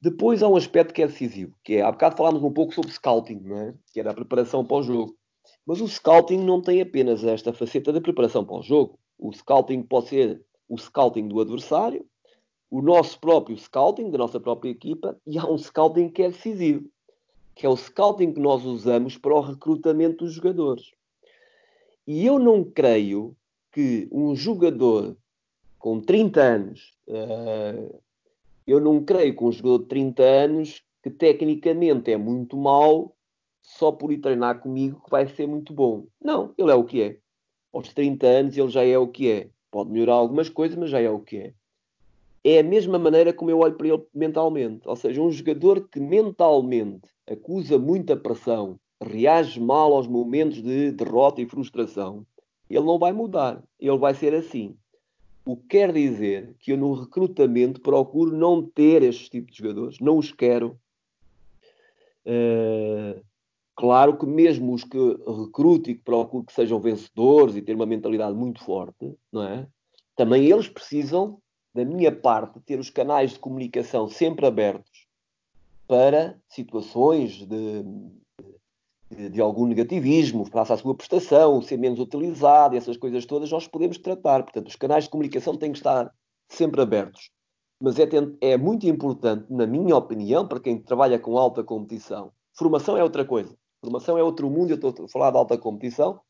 Depois há um aspecto que é decisivo, que é, há bocado falámos um pouco sobre scouting, não é? que era a preparação para o jogo. Mas o scouting não tem apenas esta faceta da preparação para o jogo. O scouting pode ser o scouting do adversário, o nosso próprio scouting, da nossa própria equipa, e há um scouting que é decisivo, que é o scouting que nós usamos para o recrutamento dos jogadores. E eu não creio que um jogador com 30 anos, uh, eu não creio que um jogador de 30 anos, que tecnicamente é muito mau, só por ir treinar comigo que vai ser muito bom. Não, ele é o que é. Aos 30 anos ele já é o que é. Pode melhorar algumas coisas, mas já é o que é. É a mesma maneira como eu olho para ele mentalmente. Ou seja, um jogador que mentalmente acusa muita pressão, reage mal aos momentos de derrota e frustração, ele não vai mudar. Ele vai ser assim. O que quer dizer que eu no recrutamento procuro não ter estes tipos de jogadores, não os quero. Uh, claro que mesmo os que recruto e que procuro que sejam vencedores e ter uma mentalidade muito forte, não é? Também eles precisam, da minha parte, ter os canais de comunicação sempre abertos para situações de, de, de algum negativismo, face à sua prestação, ser menos utilizado, essas coisas todas, nós podemos tratar. Portanto, os canais de comunicação têm que estar sempre abertos. Mas é, é muito importante, na minha opinião, para quem trabalha com alta competição, formação é outra coisa. Formação é outro mundo, eu estou a falar de alta competição,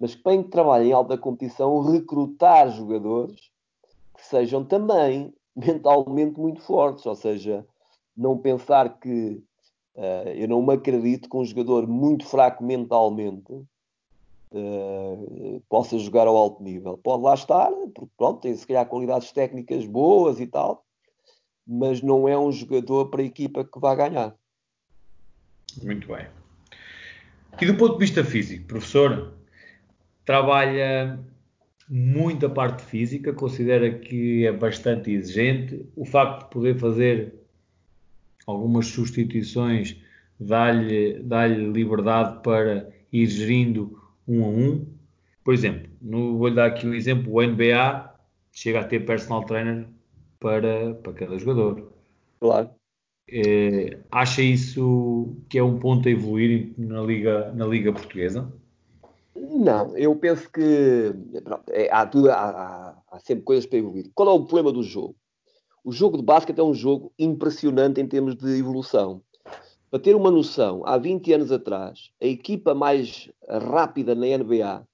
mas quem trabalha em alta competição, recrutar jogadores sejam também mentalmente muito fortes, ou seja, não pensar que Uh, eu não me acredito que um jogador muito fraco mentalmente uh, possa jogar ao alto nível. Pode lá estar, porque pronto, tem se calhar qualidades técnicas boas e tal, mas não é um jogador para a equipa que vai ganhar. Muito bem. E do ponto de vista físico, professor, trabalha muito a parte física, considera que é bastante exigente. O facto de poder fazer algumas substituições dá-lhe dá liberdade para ir gerindo um a um. Por exemplo, no, vou-lhe dar aqui um exemplo: o NBA chega a ter personal trainer para, para cada jogador. Claro. É, acha isso que é um ponto a evoluir na Liga, na Liga Portuguesa? Não, eu penso que pronto, é, há, tudo, há, há, sempre coisas para evoluir. Qual é o problema do jogo? O jogo de basquete é um jogo impressionante em termos de evolução. Para ter uma noção, há 20 anos atrás, a equipa mais rápida na NBA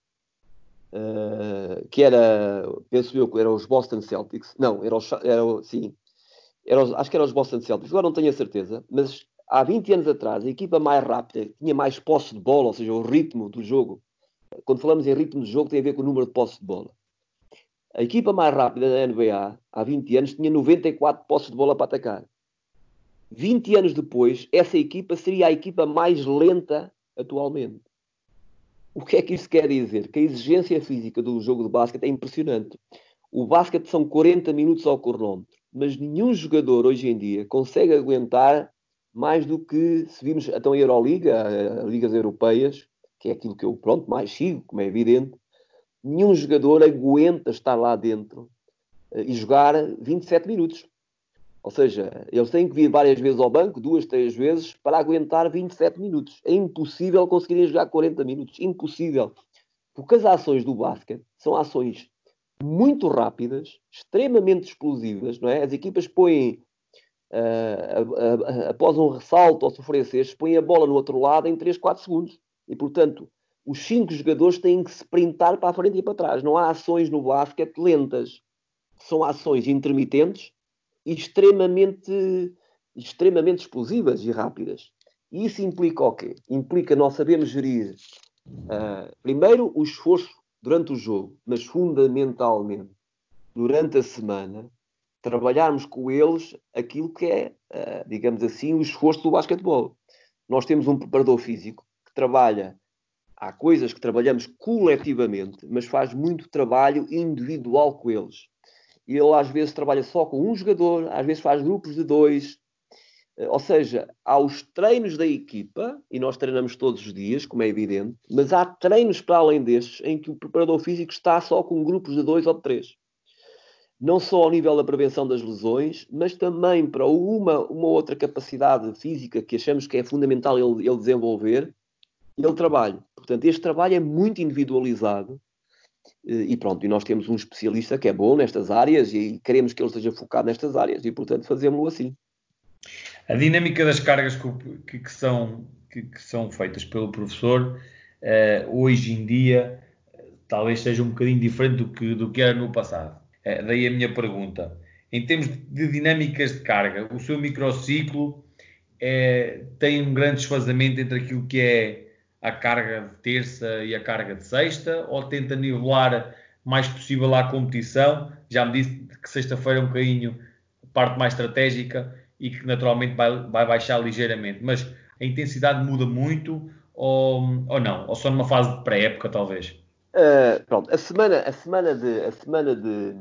uh, que era, penso eu, eram os Boston Celtics. Não, era, os, era sim, era os, acho que eram os Boston Celtics, agora não tenho a certeza, mas há 20 anos atrás, a equipa mais rápida, tinha mais posse de bola, ou seja, o ritmo do jogo. Quando falamos em ritmo de jogo, tem a ver com o número de posse de bola. A equipa mais rápida da NBA, há 20 anos, tinha 94 posses de bola para atacar. 20 anos depois, essa equipa seria a equipa mais lenta atualmente. O que é que isso quer dizer? Que a exigência física do jogo de basquete é impressionante. O basquete são 40 minutos ao cronómetro, mas nenhum jogador hoje em dia consegue aguentar mais do que se vimos então a Euroliga, as ligas europeias, que é aquilo que eu pronto mais sigo, como é evidente, nenhum jogador aguenta estar lá dentro uh, e jogar 27 minutos. Ou seja, eles têm que vir várias vezes ao banco, duas, três vezes, para aguentar 27 minutos. É impossível conseguirem jogar 40 minutos. Impossível. Porque as ações do basquete são ações muito rápidas, extremamente explosivas, não é? As equipas põem, uh, após um ressalto ou sofrer cestos, põem a bola no outro lado em 3, 4 segundos. E, portanto, os cinco jogadores têm que se sprintar para a frente e para trás. Não há ações no basquete lentas. São ações intermitentes e extremamente, extremamente explosivas e rápidas. E isso implica o quê? Implica nós sabemos gerir, uh, primeiro, o esforço durante o jogo, mas fundamentalmente durante a semana, trabalharmos com eles aquilo que é, uh, digamos assim, o esforço do basquetebol. Nós temos um preparador físico trabalha há coisas que trabalhamos coletivamente, mas faz muito trabalho individual com eles. E ele às vezes trabalha só com um jogador, às vezes faz grupos de dois. Eh, ou seja, há os treinos da equipa, e nós treinamos todos os dias, como é evidente, mas há treinos para além destes em que o preparador físico está só com grupos de dois ou de três. Não só ao nível da prevenção das lesões, mas também para uma, uma outra capacidade física que achamos que é fundamental ele, ele desenvolver, ele trabalha. Portanto, este trabalho é muito individualizado eh, e pronto, e nós temos um especialista que é bom nestas áreas e queremos que ele esteja focado nestas áreas e, portanto, fazemos-lo assim. A dinâmica das cargas que, que, são, que, que, são feitas pelo professor uh, hoje em dia talvez seja um bocadinho diferente do que, do que era no passado. Uh, daí a minha pergunta. Em termos de dinâmicas de carga, o seu microciclo tem um grande desfazamento entre aquilo que é a carga de terça e a carga de sexta, ou tenta nivelar mais possível a competição? Já me disse que sexta-feira é um bocadinho parte mais estratégica e que naturalmente vai, vai baixar ligeiramente, mas a intensidade muda muito ou, ou não? Ou só numa fase de pré-época, talvez? Uh, pronto, a semana, a semana de. A semana de...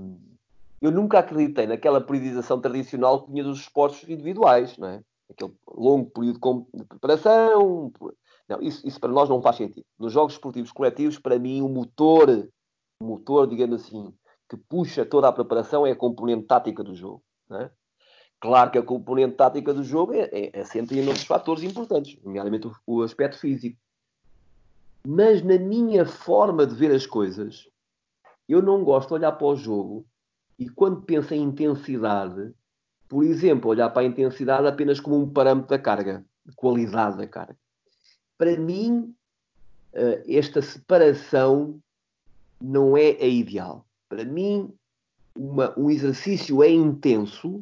Eu nunca acreditei naquela periodização tradicional que tinha dos esportes individuais, não é? Aquele longo período de preparação, não, isso, isso para nós não faz sentido. Nos jogos esportivos coletivos, para mim, o motor, o motor, digamos assim, que puxa toda a preparação é a componente tática do jogo. É? Claro que a componente tática do jogo é, é, é em outros fatores importantes, nomeadamente o, o aspecto físico. Mas na minha forma de ver as coisas, eu não gosto de olhar para o jogo e quando penso em intensidade, por exemplo, olhar para a intensidade apenas como um parâmetro da carga, de qualidade da carga para mim, uh, esta separação não é a ideal. Para mim, uma, um exercício é intenso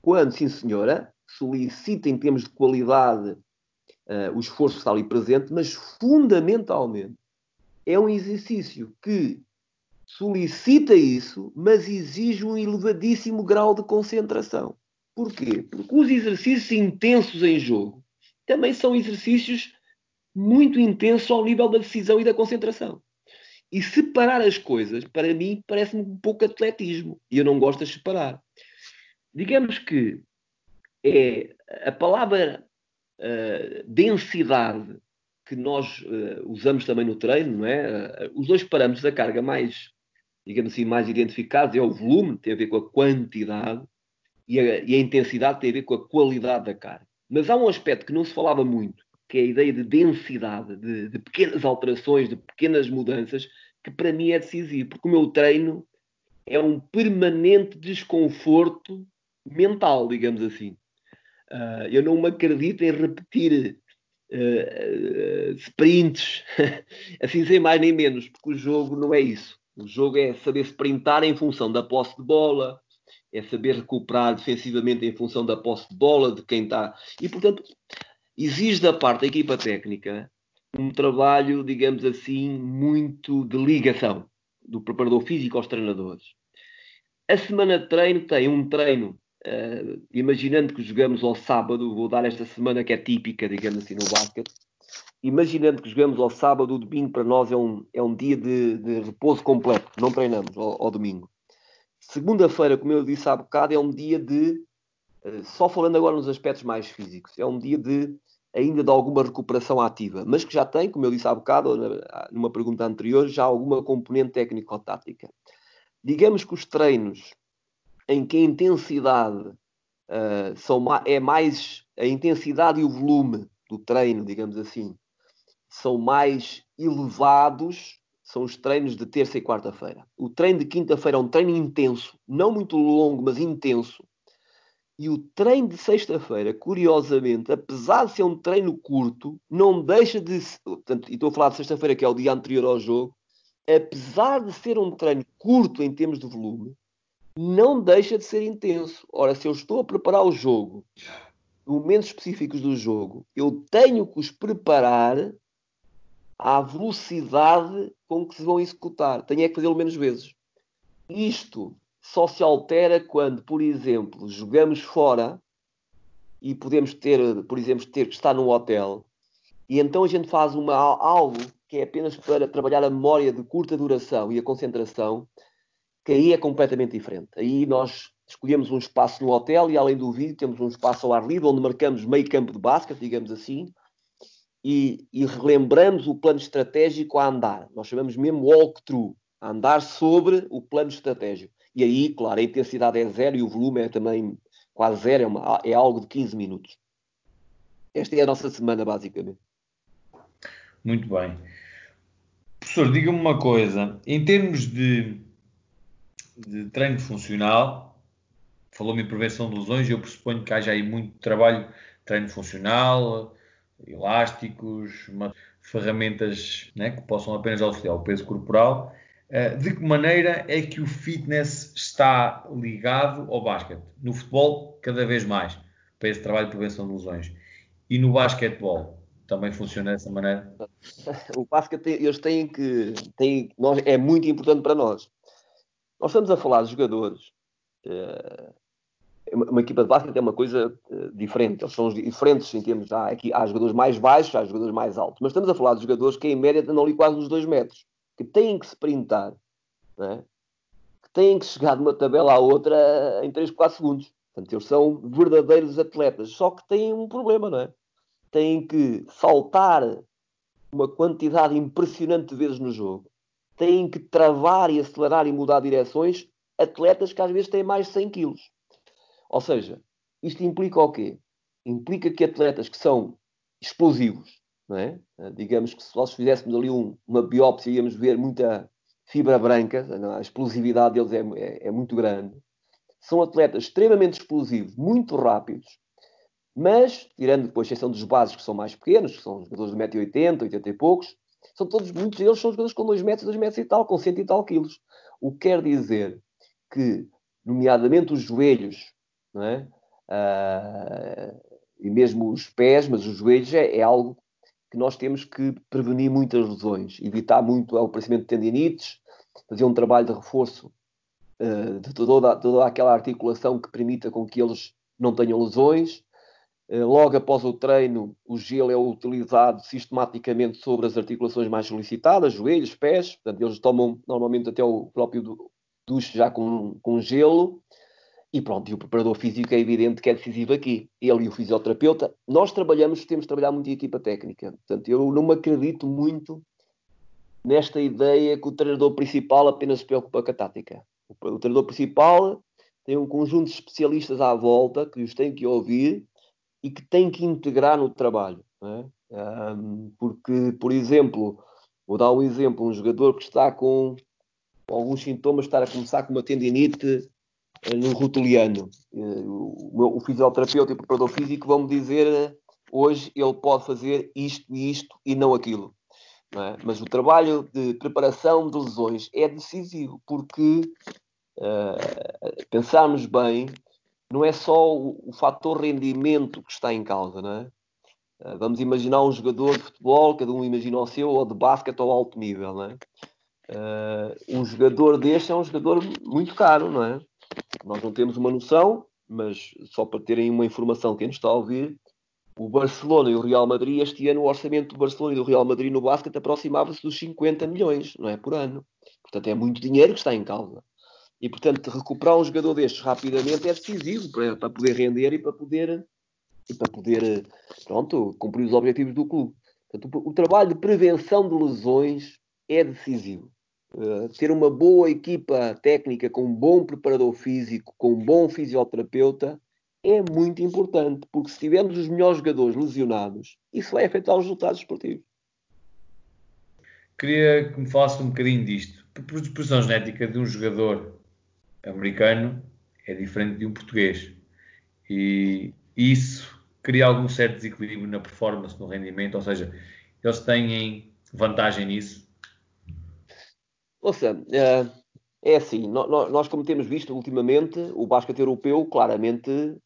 quando, sim senhora, solicita em termos de qualidade uh, o esforço que está ali presente, mas fundamentalmente é um exercício que solicita isso, mas exige um elevadíssimo grau de concentração. Porquê? Porque os exercícios intensos em jogo também são exercícios muito intenso ao nível da decisão e da concentração. E separar as coisas, para mim, parece-me um pouco atletismo. E eu não gosto de separar. Digamos que é a palavra uh, densidade que nós uh, usamos também no treino, não é? Uh, os dois parâmetros da carga mais, digamos assim, mais identificados é o volume, tem a ver com a quantidade, e a, e a intensidade tem a ver com a qualidade da carga. Mas há um aspecto que não se falava muito, que é a ideia de densidade, de, de, pequenas alterações, de pequenas mudanças, que para mim é decisivo, porque o meu treino é um permanente desconforto mental, digamos assim. Uh, eu não me acredito em repetir uh, sprints, assim sem mais nem menos, porque o jogo não é isso. O jogo é saber sprintar em função da posse de bola, é saber recuperar defensivamente em função da posse de bola, de quem está. E, portanto, exige da parte da equipa técnica um trabalho, digamos assim, muito de ligação do preparador físico aos treinadores. A semana de treino tem um treino, uh, imaginando que jogamos ao sábado, vou dar esta semana que é típica, digamos assim, no basquete. Imaginando que jogamos ao sábado, o domingo para nós é um, é um dia de, de repouso completo, não treinamos ao, ao domingo. Segunda-feira, como eu disse há bocado, é um dia de, só falando agora nos aspectos mais físicos, é um dia de ainda de alguma recuperação ativa, mas que já tem, como eu disse há bocado, numa pergunta anterior, já alguma componente técnico-tática. Digamos que os treinos em que a intensidade uh, são, é mais a intensidade e o volume do treino, digamos assim, são mais elevados, são os treinos de terça e quarta-feira. O treino de quinta-feira é um treino intenso, não muito longo, mas intenso, e o treino de sexta-feira, curiosamente, apesar de ser um treino curto, não deixa de. Portanto, e estou a falar de sexta-feira, que é o dia anterior ao jogo, apesar de ser um treino curto em termos de volume, não deixa de ser intenso. Ora, se eu estou a preparar o jogo, momentos específicos do jogo, eu tenho que os preparar à velocidade com que se vão executar. Tenho é que fazê-lo menos vezes. Isto só se altera quando, por exemplo, jogamos fora e podemos ter, por exemplo, ter que estar num hotel e então a gente faz uma, algo que é apenas para trabalhar a memória de curta duração e a concentração, que aí é completamente diferente. Aí nós escolhemos um espaço no hotel e além do vídeo temos um espaço ao ar livre onde marcamos meio campo de basquete, digamos assim, e, e relembramos o plano estratégico a andar. Nós chamamos mesmo walkthrough, a andar sobre o plano estratégico. E aí, claro, a intensidade é zero e o volume é também quase zero, é, uma, é algo de 15 minutos. Esta é a nossa semana, basicamente. Muito bem. Professor, diga-me uma coisa. Em termos de, de treino funcional, falou-me em prevenção de lesões, eu pressuponho que haja aí muito trabalho treino funcional, elásticos, ferramentas né, que possam apenas auxiliar o peso corporal. Eh, de que maneira é que o fitness está ligado ao basquete? No futebol, cada vez mais, para esse trabalho de prevenção de lesões. E no basquetebol, também funciona dessa maneira? O basquete, eles têm que. Têm, nós, é muito importante para nós. Nós estamos a falar de jogadores. Uh, uma equipa de basquete é uma coisa uh, diferente. Eles são diferentes em termos. Há, aqui, há jogadores mais baixos, há jogadores mais altos. Mas estamos a falar de jogadores que, em média, andam ali quase nos 2 metros que têm que sprintar, é? que têm que chegar de uma tabela à outra em 3, 4 segundos. Portanto, eles são verdadeiros atletas, só que têm um problema, não é? Têm que saltar uma quantidade impressionante de vezes no jogo, têm que travar e acelerar e mudar direções atletas que às vezes têm mais de 100 quilos. Ou seja, isto implica o quê? Implica que atletas que são explosivos, é? Eh, digamos que se nós fizéssemos ali um, uma biópsia, íamos ver muita fibra branca, a explosividade deles é, é, é muito grande. São atletas extremamente explosivos, muito rápidos, mas, tirando depois a exceção dos bases que são mais pequenos, que são jogadores de 1,80m, 80 e poucos, são todos, muitos deles são jogadores com 2 metros, 2 metros e tal, com 100 e tal quilos. O que quer dizer que, nomeadamente os joelhos, não é? Uh, e mesmo os pés, mas os joelhos é, é, algo que nós temos que prevenir muitas lesões, evitar muito o aparecimento de tendinites, fazer um trabalho de reforço uh, de toda, toda aquela articulação que permita com que eles não tenham lesões. Uh, logo após o treino, o gelo é utilizado sistematicamente sobre as articulações mais solicitadas, joelhos, pés. Portanto, eles tomam normalmente até o próprio duche já com, com gelo. E pronto, e o preparador físico é evidente que é decisivo aqui. Ele e o fisioterapeuta. Nós trabalhamos, temos de trabalhar muito em equipa técnica. Portanto, eu não me acredito muito nesta ideia que o treinador principal apenas se preocupa com a tática. O treinador principal tem um conjunto de especialistas à volta que os tem que ouvir e que tem que integrar no trabalho. É? Um, porque, por exemplo, vou dar um exemplo: um jogador que está com alguns sintomas, está a começar com uma tendinite no rotuliano. Eh, o, fisioterapeuta e o preparador físico vão me dizer hoje ele pode fazer isto e isto e não aquilo. Não é? Mas o trabalho de preparação de lesões é decisivo, porque uh, pensarmos bem, não é só o, o fator rendimento que está em causa, não é? Uh, vamos imaginar um jogador de futebol, cada um imagina o seu, ou de basquete ao alto nível, não é? Uh, um jogador deste é um jogador muito caro, não é? Nós não temos uma noção, mas só para terem uma informação, quem nos está a ouvir, o Barcelona e o Real Madrid, este ano o orçamento do Barcelona e do Real Madrid no basquete aproximava-se dos 50 milhões, não é? Por ano. Portanto, é muito dinheiro que está em causa. E, portanto, recuperar um jogador destes rapidamente é decisivo para, para poder render e para poder, e para poder pronto, cumprir os objetivos do clube. Portanto, o, o trabalho de prevenção de lesões é decisivo. Uh, ter uma boa equipa técnica com um bom preparador físico, com um bom fisioterapeuta, é muito importante, porque se tivermos os melhores jogadores lesionados, isso vai afetar os resultados esportivos. Queria que me falasse um bocadinho disto. A predisposição genética de um jogador americano é diferente de um português. E isso cria algum certo desequilíbrio na performance, no rendimento, ou seja, eles têm vantagem nisso? Ouça, é, é assim, nós como temos visto ultimamente, o basquete europeu claramente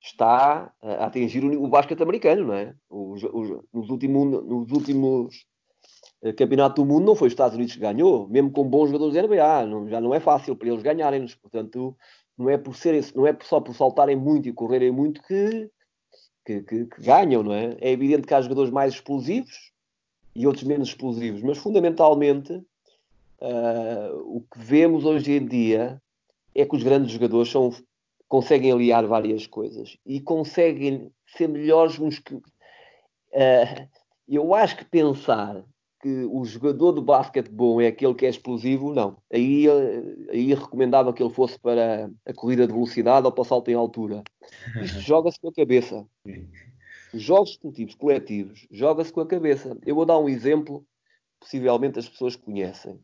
está a atingir o basquete americano, não é? Os, os, nos, últimos, nos últimos eh, campeonatos do mundo não foi os Estados Unidos que ganhou, mesmo com bons jogadores da NBA, não, já não é fácil para eles ganharem-nos, portanto não é por ser não é só por saltarem muito e correrem muito que, que, que, que ganham, não é? É evidente que há jogadores mais explosivos e outros menos explosivos, mas fundamentalmente uh, o que vemos hoje em dia é que os grandes jogadores são conseguem aliar várias coisas e conseguem ser melhores uns que. Uh, eu acho que pensar que o jogador de basquete bom é aquele que é explosivo, não. Aí, aí recomendava que ele fosse para a corrida de velocidade ou para o salto em altura. Isto joga-se com a cabeça. Os jogos esportivos coletivos joga-se com a cabeça. Eu vou dar um exemplo, possivelmente as pessoas conhecem,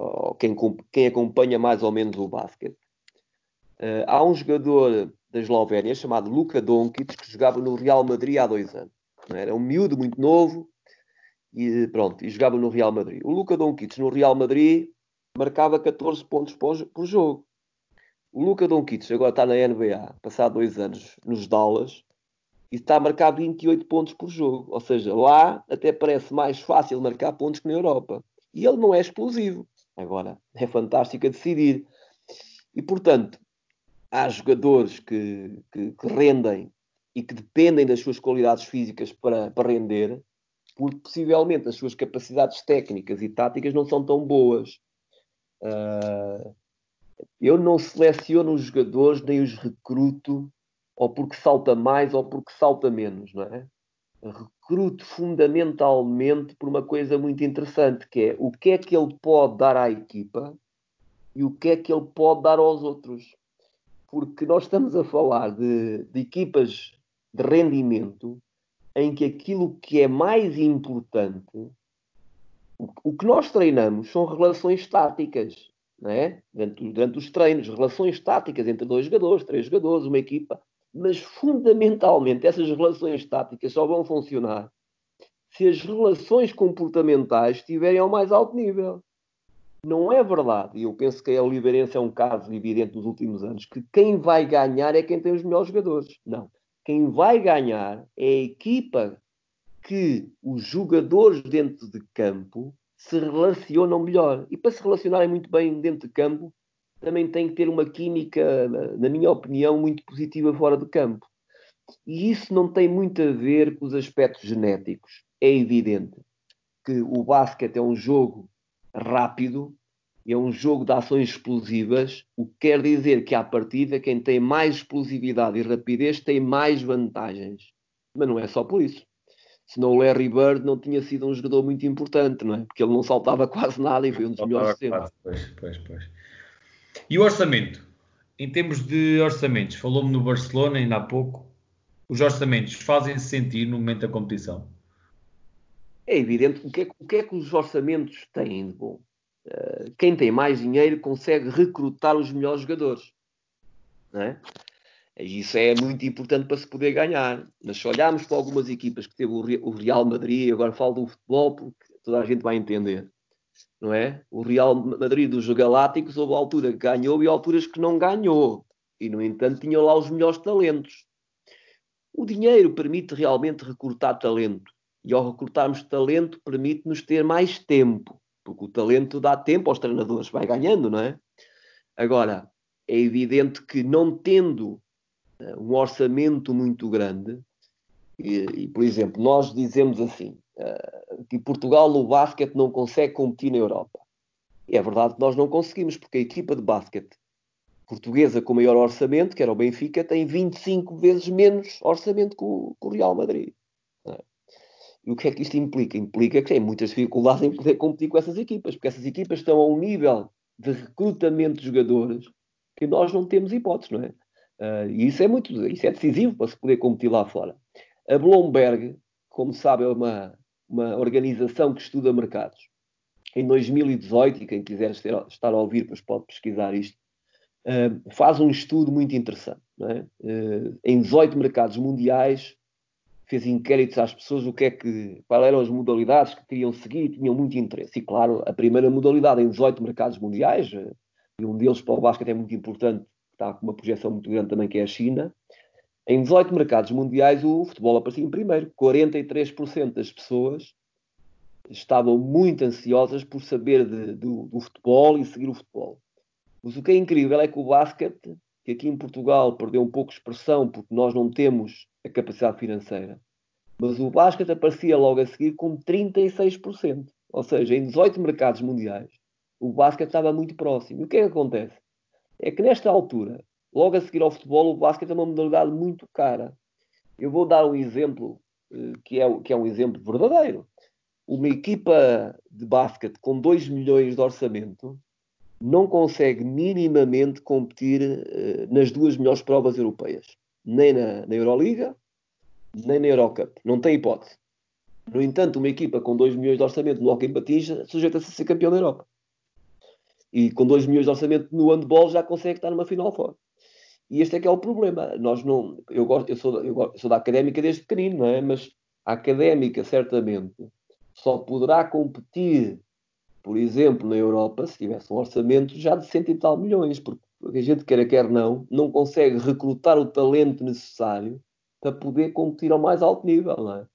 ou quem, quem acompanha mais ou menos o basquete. Uh, há um jogador da Eslovénia chamado Luka Doncic que jogava no Real Madrid há dois anos. Era um miúdo muito novo e pronto, e jogava no Real Madrid. O Luka Doncic no Real Madrid marcava 14 pontos por jogo. O Luka Doncic agora está na NBA, passado dois anos nos Dallas, e está a marcar 28 pontos por jogo. Ou seja, lá até parece mais fácil marcar pontos que na Europa. E ele não é explosivo. Agora, é fantástico a decidir. E portanto, há jogadores que, que, que, rendem e que dependem das suas qualidades físicas para, para render, porque possivelmente as suas capacidades técnicas e táticas não são tão boas. Uh, eu não seleciono os jogadores nem os recruto ou porque salta mais ou porque salta menos, não é? Recruto fundamentalmente por uma coisa muito interessante, que é o que é que ele pode dar à equipa e o que é que ele pode dar aos outros porque nós estamos a falar de, de equipas de rendimento em que aquilo que é mais importante, o, o que nós treinamos são relações táticas, não é? durante, durante os treinos, relações táticas entre dois jogadores, três jogadores, uma equipa, mas fundamentalmente essas relações táticas só vão funcionar se as relações comportamentais estiverem ao mais alto nível. Não é verdade, e eu penso que a Oliveirense é um caso evidente dos últimos anos, que quem vai ganhar é quem tem os melhores jogadores. Não. Quem vai ganhar é a equipa que os jogadores dentro de campo se relacionam melhor. E para se relacionarem muito bem dentro de campo, também tem que ter uma química, na minha opinião, muito positiva fora de campo. E isso não tem muito a ver com os aspectos genéticos. É evidente que o basquete é um jogo rápido, é um jogo de ações explosivas, o que quer dizer que, à partida, quem tem mais explosividade e rapidez tem mais vantagens. Mas não é só por isso. Senão o Larry Bird não tinha sido um jogador muito importante, não é? Porque ele não saltava quase nada e foi um dos melhores sempre. Pois, pois, pois. E o orçamento? Em termos de orçamentos, falou-me no Barcelona ainda há pouco. Os orçamentos fazem-se sentir no momento da competição? é evidente o que é, o que, é que os orçamentos têm de bom. Uh, quem tem mais dinheiro consegue recrutar os melhores jogadores. É? Isso é muito importante para se poder ganhar. Mas se olharmos para algumas equipas que teve o Real Madrid, agora falo do futebol porque toda a gente vai entender, não é? O Real Madrid dos Galácticos houve altura que ganhou e alturas que não ganhou. E, no entanto, tinha lá os melhores talentos. O dinheiro permite realmente recrutar talento. E ao recrutarmos talento, permite-nos ter mais tempo. Porque o talento dá tempo aos treinadores, vai ganhando, não é? Agora, é evidente que não tendo uh, um orçamento muito grande, e, e, por exemplo, nós dizemos assim, que Portugal no basquete não consegue competir na Europa. E é verdade que nós não conseguimos, porque a equipa de basquete portuguesa com maior orçamento, que era o Benfica, tem 25 vezes menos orçamento que o, que o Real Madrid. É? E o que é que isto implica? Implica que tem muitas dificuldades em poder competir com essas equipas, porque essas equipas estão a um nível de recrutamento de jogadores que nós não temos hipóteses, não é? Uh, e isso é muito, isso é decisivo para se poder competir lá fora. A Bloomberg, como sabe, é uma, uma organização que estuda mercados. Em 2018, e quem quiser estar a ouvir, depois pode pesquisar isto, uh, faz um estudo muito interessante. É? Uh, em 18 mercados mundiais, fez inquéritos às pessoas o que é que, quais eram as modalidades que queriam seguir tinham muito interesse. E claro, a primeira modalidade em 18 mercados mundiais, uh, e um deles para o basquete é muito importante, está com uma projeção muito grande também, que é a China. Em 18 mercados mundiais, o futebol aparecia em primeiro. 43% das pessoas estavam muito ansiosas por saber de, do, do futebol e seguir o futebol. Mas o que é incrível é que o basquete, que aqui em Portugal perdeu um pouco de expressão porque nós não temos a capacidade financeira, mas o basquete aparecia logo a seguir com 36%. Ou seja, em 18 mercados mundiais, o basquete estava muito próximo. E o que é que acontece? É que nesta altura, logo a seguir ao futebol, o basquete é uma modalidade muito cara. Eu vou dar um exemplo eh, que é, que é um exemplo verdadeiro. Uma equipa de basquete com 2 milhões de orçamento não consegue minimamente competir uh, nas duas melhores provas europeias. Nem na, na Euroliga, nem na Eurocup. Não tem hipótese. No entanto, uma equipa com 2 milhões de orçamento no hockey patins sujeita-se a ser campeão da Europa. E com 2 milhões de orçamento no handball já consegue estar numa final fora. E este é que é o problema. Nós não, eu, gosto, eu, sou, eu sou da académica desde pequenino, não é? Mas a académica, certamente, só poderá competir por exemplo, na Europa, se tivesse um orçamento já de cento e tal milhões, porque a gente, queira quer não, não consegue recrutar o talento necessário para poder competir ao mais alto nível, não é?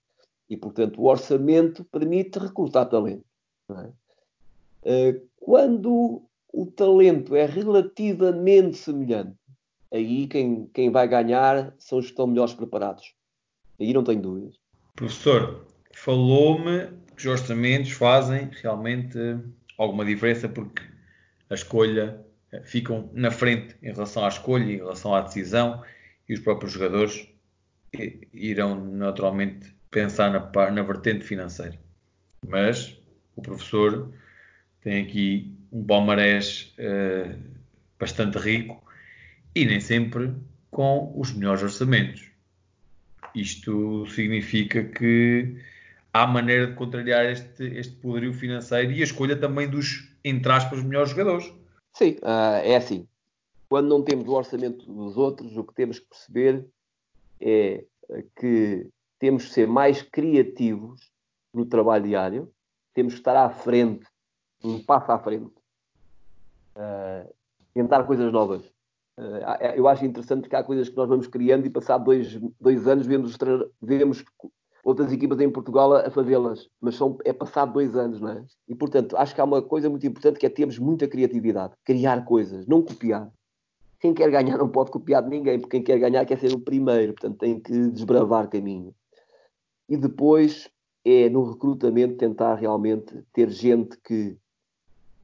E, portanto, o orçamento permite recrutar talento. É? Eh, quando o talento é relativamente semelhante, aí quem, quem vai ganhar são os que estão melhores preparados. Aí não tenho dúvidas. Professor, falou-me os orçamentos fazem realmente alguma diferença porque a escolha eh, ficam na frente em relação à escolha, em relação à decisão e os próprios jogadores irão naturalmente pensar na, na vertente financeira. Mas o professor tem aqui um palmarés uh, bastante rico e nem sempre com os melhores orçamentos. Isto significa que há maneira de contrariar este, este poderio financeiro e a escolha também dos, entre aspas, melhores jogadores. Sim, uh, é assim. Quando não temos o orçamento dos outros, o que temos que perceber é que temos que ser mais criativos no trabalho diário, temos que estar à frente, um passo à frente, uh, tentar coisas novas. Uh, eu acho interessante que há coisas que nós vamos criando e passar dois, dois anos vemos, vemos outras equipas em Portugal a, fazê-las, mas são, é passado dois anos, não é? E portanto, acho que há uma coisa muito importante que é termos muita criatividade, criar coisas, não copiar. Quem quer ganhar não pode copiar de ninguém, porque quem quer ganhar quer ser o primeiro, portanto tem que desbravar caminho. E depois é no recrutamento tentar realmente ter gente que,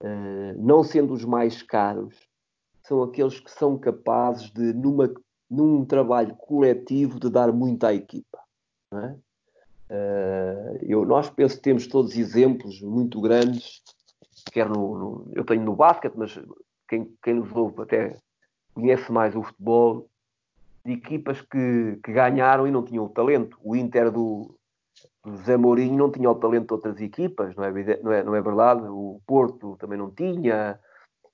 uh, não sendo os mais caros, são aqueles que são capazes de, numa, num trabalho coletivo, de dar muito à equipa. É? Uh, eu, nós penso que temos todos exemplos muito grandes, quer no, no, eu tenho no basquete, mas quem, quem nos ouve até conhece mais o futebol, de equipas que, que ganharam e não tinham o talento. O Inter do, do Mourinho não tinha o talento de outras equipas, não é, não é, não é verdade? O Porto também não tinha.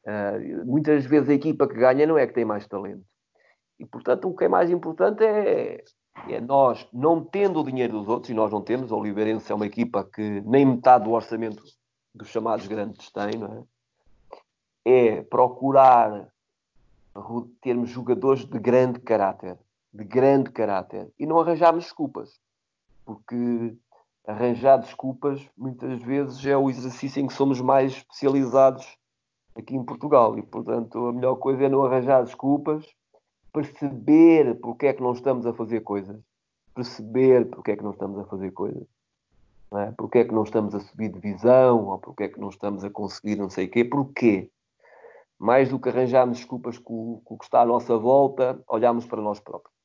Uh, muitas vezes a equipa que ganha não é que tem mais talento. E, portanto, o que é mais importante é, é nós, não tendo o dinheiro dos outros, e nós não temos, o Oliveirense é uma equipa que nem metade do orçamento dos chamados grandes tem, não é? É procurar termos jogadores de grande caráter, de grande caráter, e não arranjarmos desculpas, porque arranjar desculpas muitas vezes é o exercício em que somos mais especializados aqui em Portugal, e portanto a melhor coisa é não arranjar desculpas, perceber porque é que não estamos a fazer coisas, perceber porque é que não estamos a fazer coisas. Não é? Porque é que não estamos a subir de visão, ou porque é que não estamos a conseguir não sei o quê, porquê? mais do que arranjarmos desculpas com, com o que está à nossa volta, olharmos para nós próprios.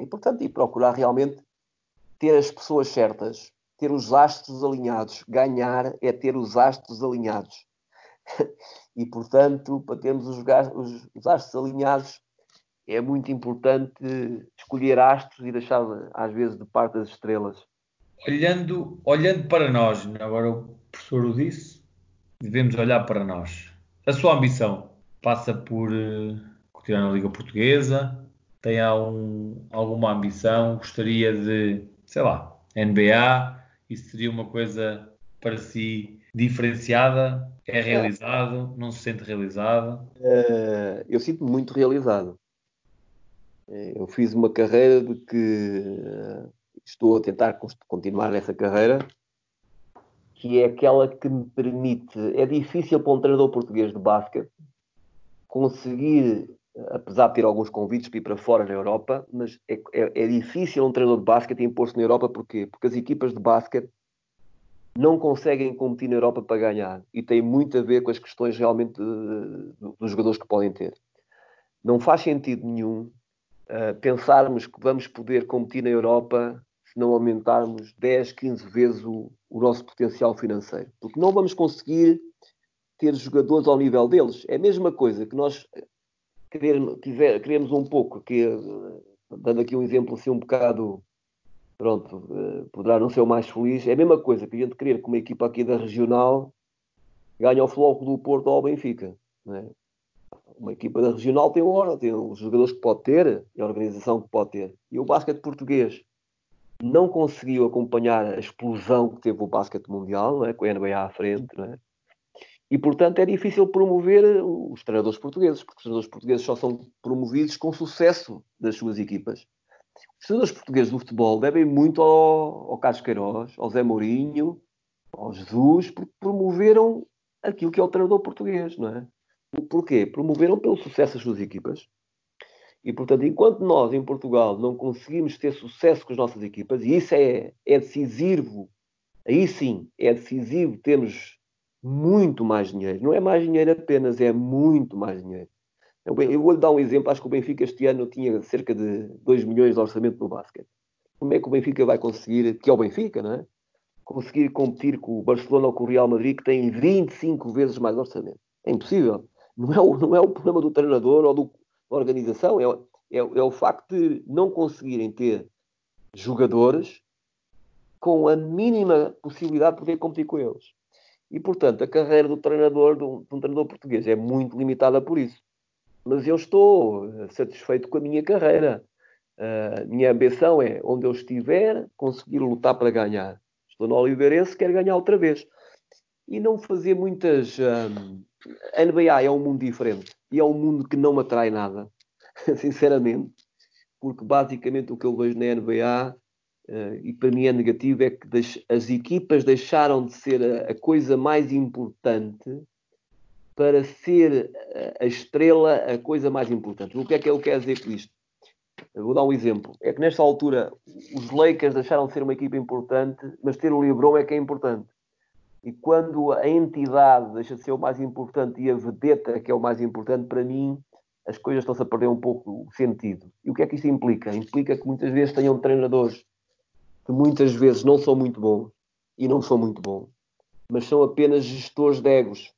E, portanto, e procurar realmente ter as pessoas certas, ter os astros alinhados. Ganhar é ter os astros alinhados. e, portanto, para termos os, os, os astros alinhados, é muito importante escolher astros e deixar, às vezes, de parte as estrelas. Olhando, olhando para nós, agora o professor o disse, devemos olhar para nós a sua ambição passa por uh, continuar na Liga Portuguesa? Tem algum, alguma ambição? Gostaria de, sei lá, NBA? Isso seria uma coisa para si diferenciada? É realizado? Não se sente realizado? Uh, eu sinto-me muito realizado. Eu fiz uma carreira de que uh, estou a tentar continuar essa carreira que é aquela que me permite. É difícil para um treinador português de basquete conseguir, apesar de ter alguns convites para ir para fora na Europa, mas é, é, é difícil um treinador de basquete impor-se na Europa porquê? Porque as equipas de basquete não conseguem competir na Europa para ganhar e tem muito a ver com as questões realmente dos jogadores que podem ter. Não faz sentido nenhum uh, pensarmos que vamos poder competir na Europa se não aumentarmos 10, 15 vezes o, o nosso potencial financeiro. Porque não vamos conseguir ter jogadores ao nível deles. É a mesma coisa que nós queremos, queremos um pouco, que, dando aqui um exemplo assim um bocado, pronto, eh, poderá não ser o mais feliz, é a mesma coisa que a gente querer que uma equipa aqui da regional ganhe ao Floco do Porto ou ao Benfica. É? Uma equipa da regional tem, hora, tem os jogadores que pode ter e a organização que pode ter. E o basquete português não conseguiu acompanhar a explosão que teve o basquete mundial, é? com a NBA à frente, é? e portanto é difícil promover os treinadores portugueses, porque os treinadores portugueses só são promovidos com sucesso das suas equipas. Os treinadores portugueses do futebol devem muito ao, ao Carlos Queiroz, ao Zé Mourinho, ao Jesus, porque promoveram aquilo que é o treinador português, não é? Porquê? Promoveram pelo sucesso das suas equipas, e, portanto, enquanto nós em Portugal não conseguimos ter sucesso com as nossas equipas, e isso é, é decisivo, aí sim é decisivo termos muito mais dinheiro. Não é mais dinheiro apenas, é muito mais dinheiro. Eu, vou-lhe dar um exemplo. Acho que o Benfica este ano tinha cerca de 2 milhões de orçamento no basquete. Como é que o Benfica vai conseguir, que é o Benfica, não é? Conseguir competir com o Barcelona ou com o Real Madrid, que tem 25 vezes mais orçamento. É impossível. Não é o, não é o problema do treinador ou do, organização é, é, é o facto de não conseguirem ter jogadores com a mínima possibilidade de poder competir com eles. E, portanto, a carreira do treinador, de um, de um, treinador português, é muito limitada por isso. Mas eu estou eh, satisfeito com a minha carreira. A minha ambição é, onde eu estiver, conseguir lutar para ganhar. Estou no Oliveirense, quero ganhar outra vez. E não fazer muitas. Um, a NBA é um mundo diferente e é um mundo que não me atrai nada, sinceramente, porque basicamente o que eu vejo na NBA uh, e para mim é negativo é que as equipas deixaram de ser a, a coisa mais importante para ser a, a estrela a coisa mais importante. O que é que eu quero dizer com isto? Eu vou dar um exemplo. É que nesta altura os Lakers deixaram de ser uma equipa importante, mas ter o LeBron é que é importante. E quando a entidade deixa de ser o mais importante e a vedeta que é o mais importante, para mim, as coisas estão-se a perder um pouco o sentido. E o que é que isso implica? Implica que muitas vezes tenham treinadores que muitas vezes não são muito bons e não são muito bons, mas são apenas gestores de egos.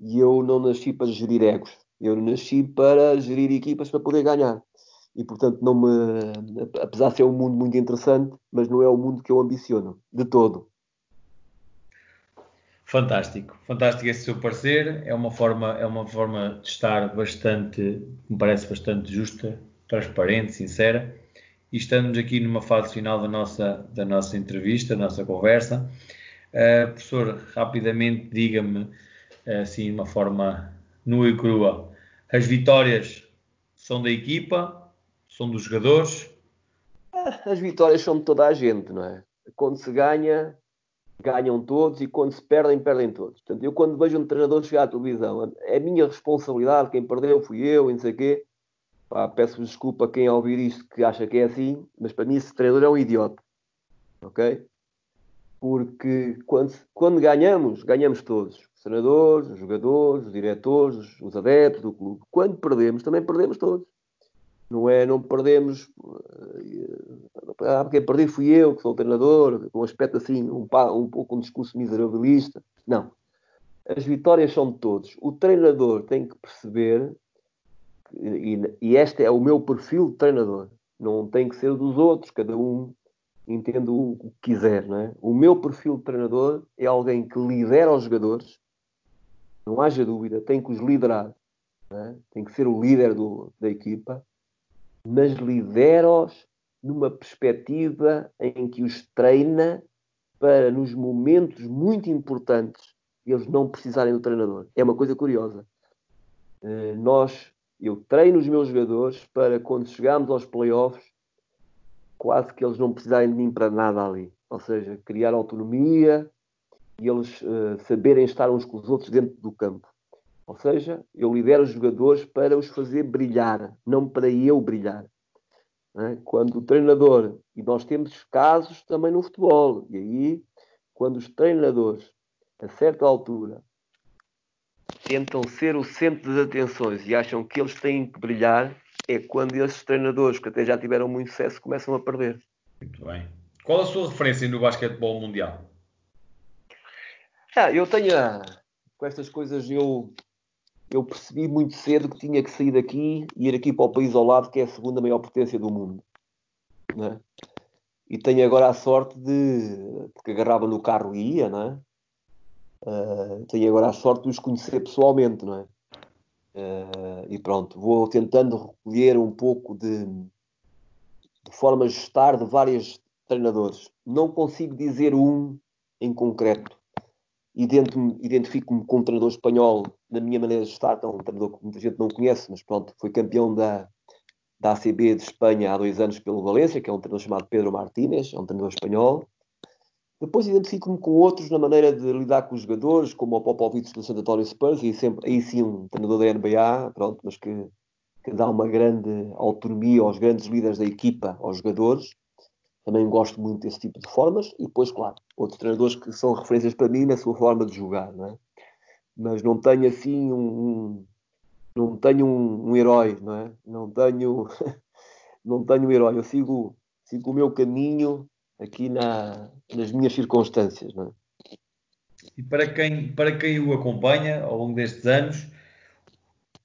E eu não nasci para gerir egos. Eu nasci para gerir equipas para poder ganhar. E portanto, não me, apesar de ser um mundo muito interessante, mas não é o mundo que eu ambiciono, de todo. Fantástico, fantástico esse seu parecer. É uma forma, é uma forma de estar bastante, me parece bastante justa transparente, sincera. E estamos aqui numa fase final da nossa, da nossa entrevista, da nossa conversa. Uh, professor, rapidamente diga-me, assim, de uma forma nua e crua, as vitórias são da equipa, são dos jogadores? As vitórias são de toda a gente, não é? Quando se ganha, ganham todos e quando se perdem, perdem todos. Portanto, eu quando vejo um treinador chegar à televisão, é minha responsabilidade, quem perdeu fui eu, e não sei o quê. peço desculpa a quem ouvir isto que acha que é assim, mas para mim esse treinador é um idiota. Ok? Porque quando, quando ganhamos, ganhamos todos. Os treinadores, os jogadores, os diretores, os adeptos do clube. Quando perdemos, também perdemos todos. Não é, não perdemos. Ah, porque perdi fui eu, que sou o treinador, com um aspecto assim, um, um pouco um discurso miserabilista. Não. As vitórias são de todos. O treinador tem que perceber, e, e este é o meu perfil de treinador, não tem que ser dos outros, cada um entende o que quiser, não é? O meu perfil de treinador é alguém que lidera os jogadores, não haja dúvida, tem que os liderar, é? tem que ser o líder do, da equipa, mas lidera-os numa perspectiva em que os treina para, nos momentos muito importantes, eles não precisarem do treinador. É uma coisa curiosa. Eh, nós, eu treino os meus jogadores para quando chegarmos aos playoffs, quase que eles não precisarem de mim para nada ali. Ou seja, criar autonomia e eles uh, saberem estar uns com os outros dentro do campo. Ou seja, eu lidero os jogadores para os fazer brilhar, não para eu brilhar. É? Quando o treinador, e nós temos casos também no futebol, e aí, quando os treinadores, a certa altura, tentam ser o centro das atenções e acham que eles têm que brilhar, é quando esses treinadores, que até já tiveram muito sucesso, começam a perder. Muito bem. Qual a sua referência no basquetebol mundial? Ah, eu tenho. Com estas coisas, eu eu percebi muito cedo que tinha que sair daqui e ir aqui para o país ao lado, que é a segunda maior potência do mundo. Né? E tenho agora a sorte de. porque agarrava no carro e ia, é? Uh, tenho agora a sorte de os conhecer pessoalmente, não é? Uh, e pronto, vou tentando recolher um pouco de, de formas de estar de vários treinadores. Não consigo dizer um em concreto identifico-me com um treinador espanhol na minha maneira de estar, então, um treinador que muita gente não conhece, mas pronto, foi campeão da, da ACB de Espanha há dois anos pelo Valência, que é um treinador chamado Pedro Martínez, é um treinador espanhol. Depois identifico-me com outros na maneira de lidar com os jogadores, como o Popovich do Santo António Spurs, e sempre, aí sim um treinador da NBA, pronto, mas que, que dá uma grande autonomia aos grandes líderes da equipa, aos jogadores. Também gosto muito desse tipo de formas. E depois, claro, outros treinadores que são referências para mim na sua forma de jogar, não é? Mas não tenho assim um, um não tenho um, um, herói, não é? Não tenho, não tenho um herói. Eu sigo, sigo o meu caminho aqui na, nas minhas circunstâncias, não é? E para quem, para quem o acompanha ao longo destes anos,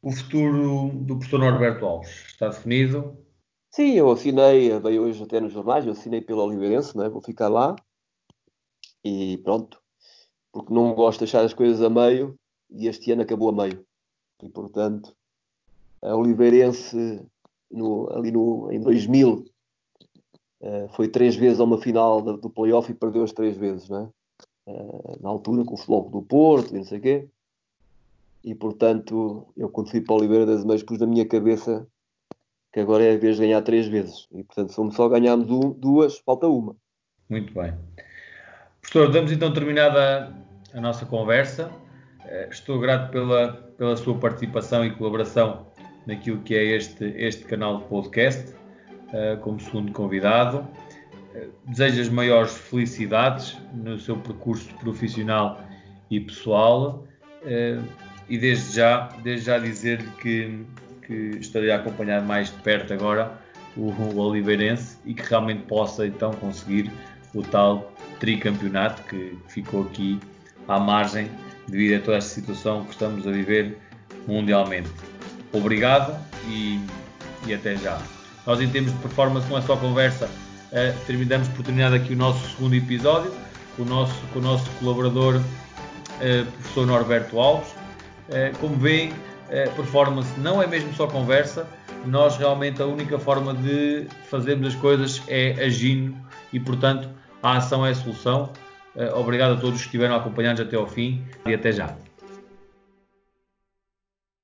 o futuro do professor Norberto Alves está definido? Sim, eu assinei, veio hoje até nos jornais, eu assinei pelo Oliveirense, não é? vou ficar lá e pronto, porque não gosto de deixar as coisas a meio e este ano acabou a meio. E portanto, a Oliveirense no, ali no, em 2000 uh, eh, foi três vezes a uma final do, do playoff e perdeu as três vezes, não é? Uh, na altura com o Futebol do Porto e não sei o quê. E portanto, eu quando fui para a Oliveira das Meias pus na minha cabeça que agora é a vez de ganhar três vezes. E, portanto, se só ganharmos um, duas, falta uma. Muito bem. Professor, damos então terminada a nossa conversa. Eh, estou grato pela, pela sua participação e colaboração naquilo que é este, este canal de podcast, eh, como segundo convidado. Eh, desejo as maiores felicidades no seu percurso profissional e pessoal e desde já, desde já dizer-lhe que que estarei a acompanhar mais de perto agora o, o Oliveirense e que realmente possa então conseguir o tal tricampeonato que ficou aqui à margem devido a toda esta situação que estamos a viver mundialmente. Obrigado e, e até já. Nós em termos de performance com esta conversa uh, terminamos por terminar aqui o nosso segundo episódio com o nosso, com o nosso colaborador uh, professor Norberto Alves. Uh, como veem, performance não é mesmo só conversa, nós realmente a única forma de fazermos as coisas é agindo e, portanto, a ação é a solução. Uh, obrigado a todos que estiveram acompanhados até ao fim e até já.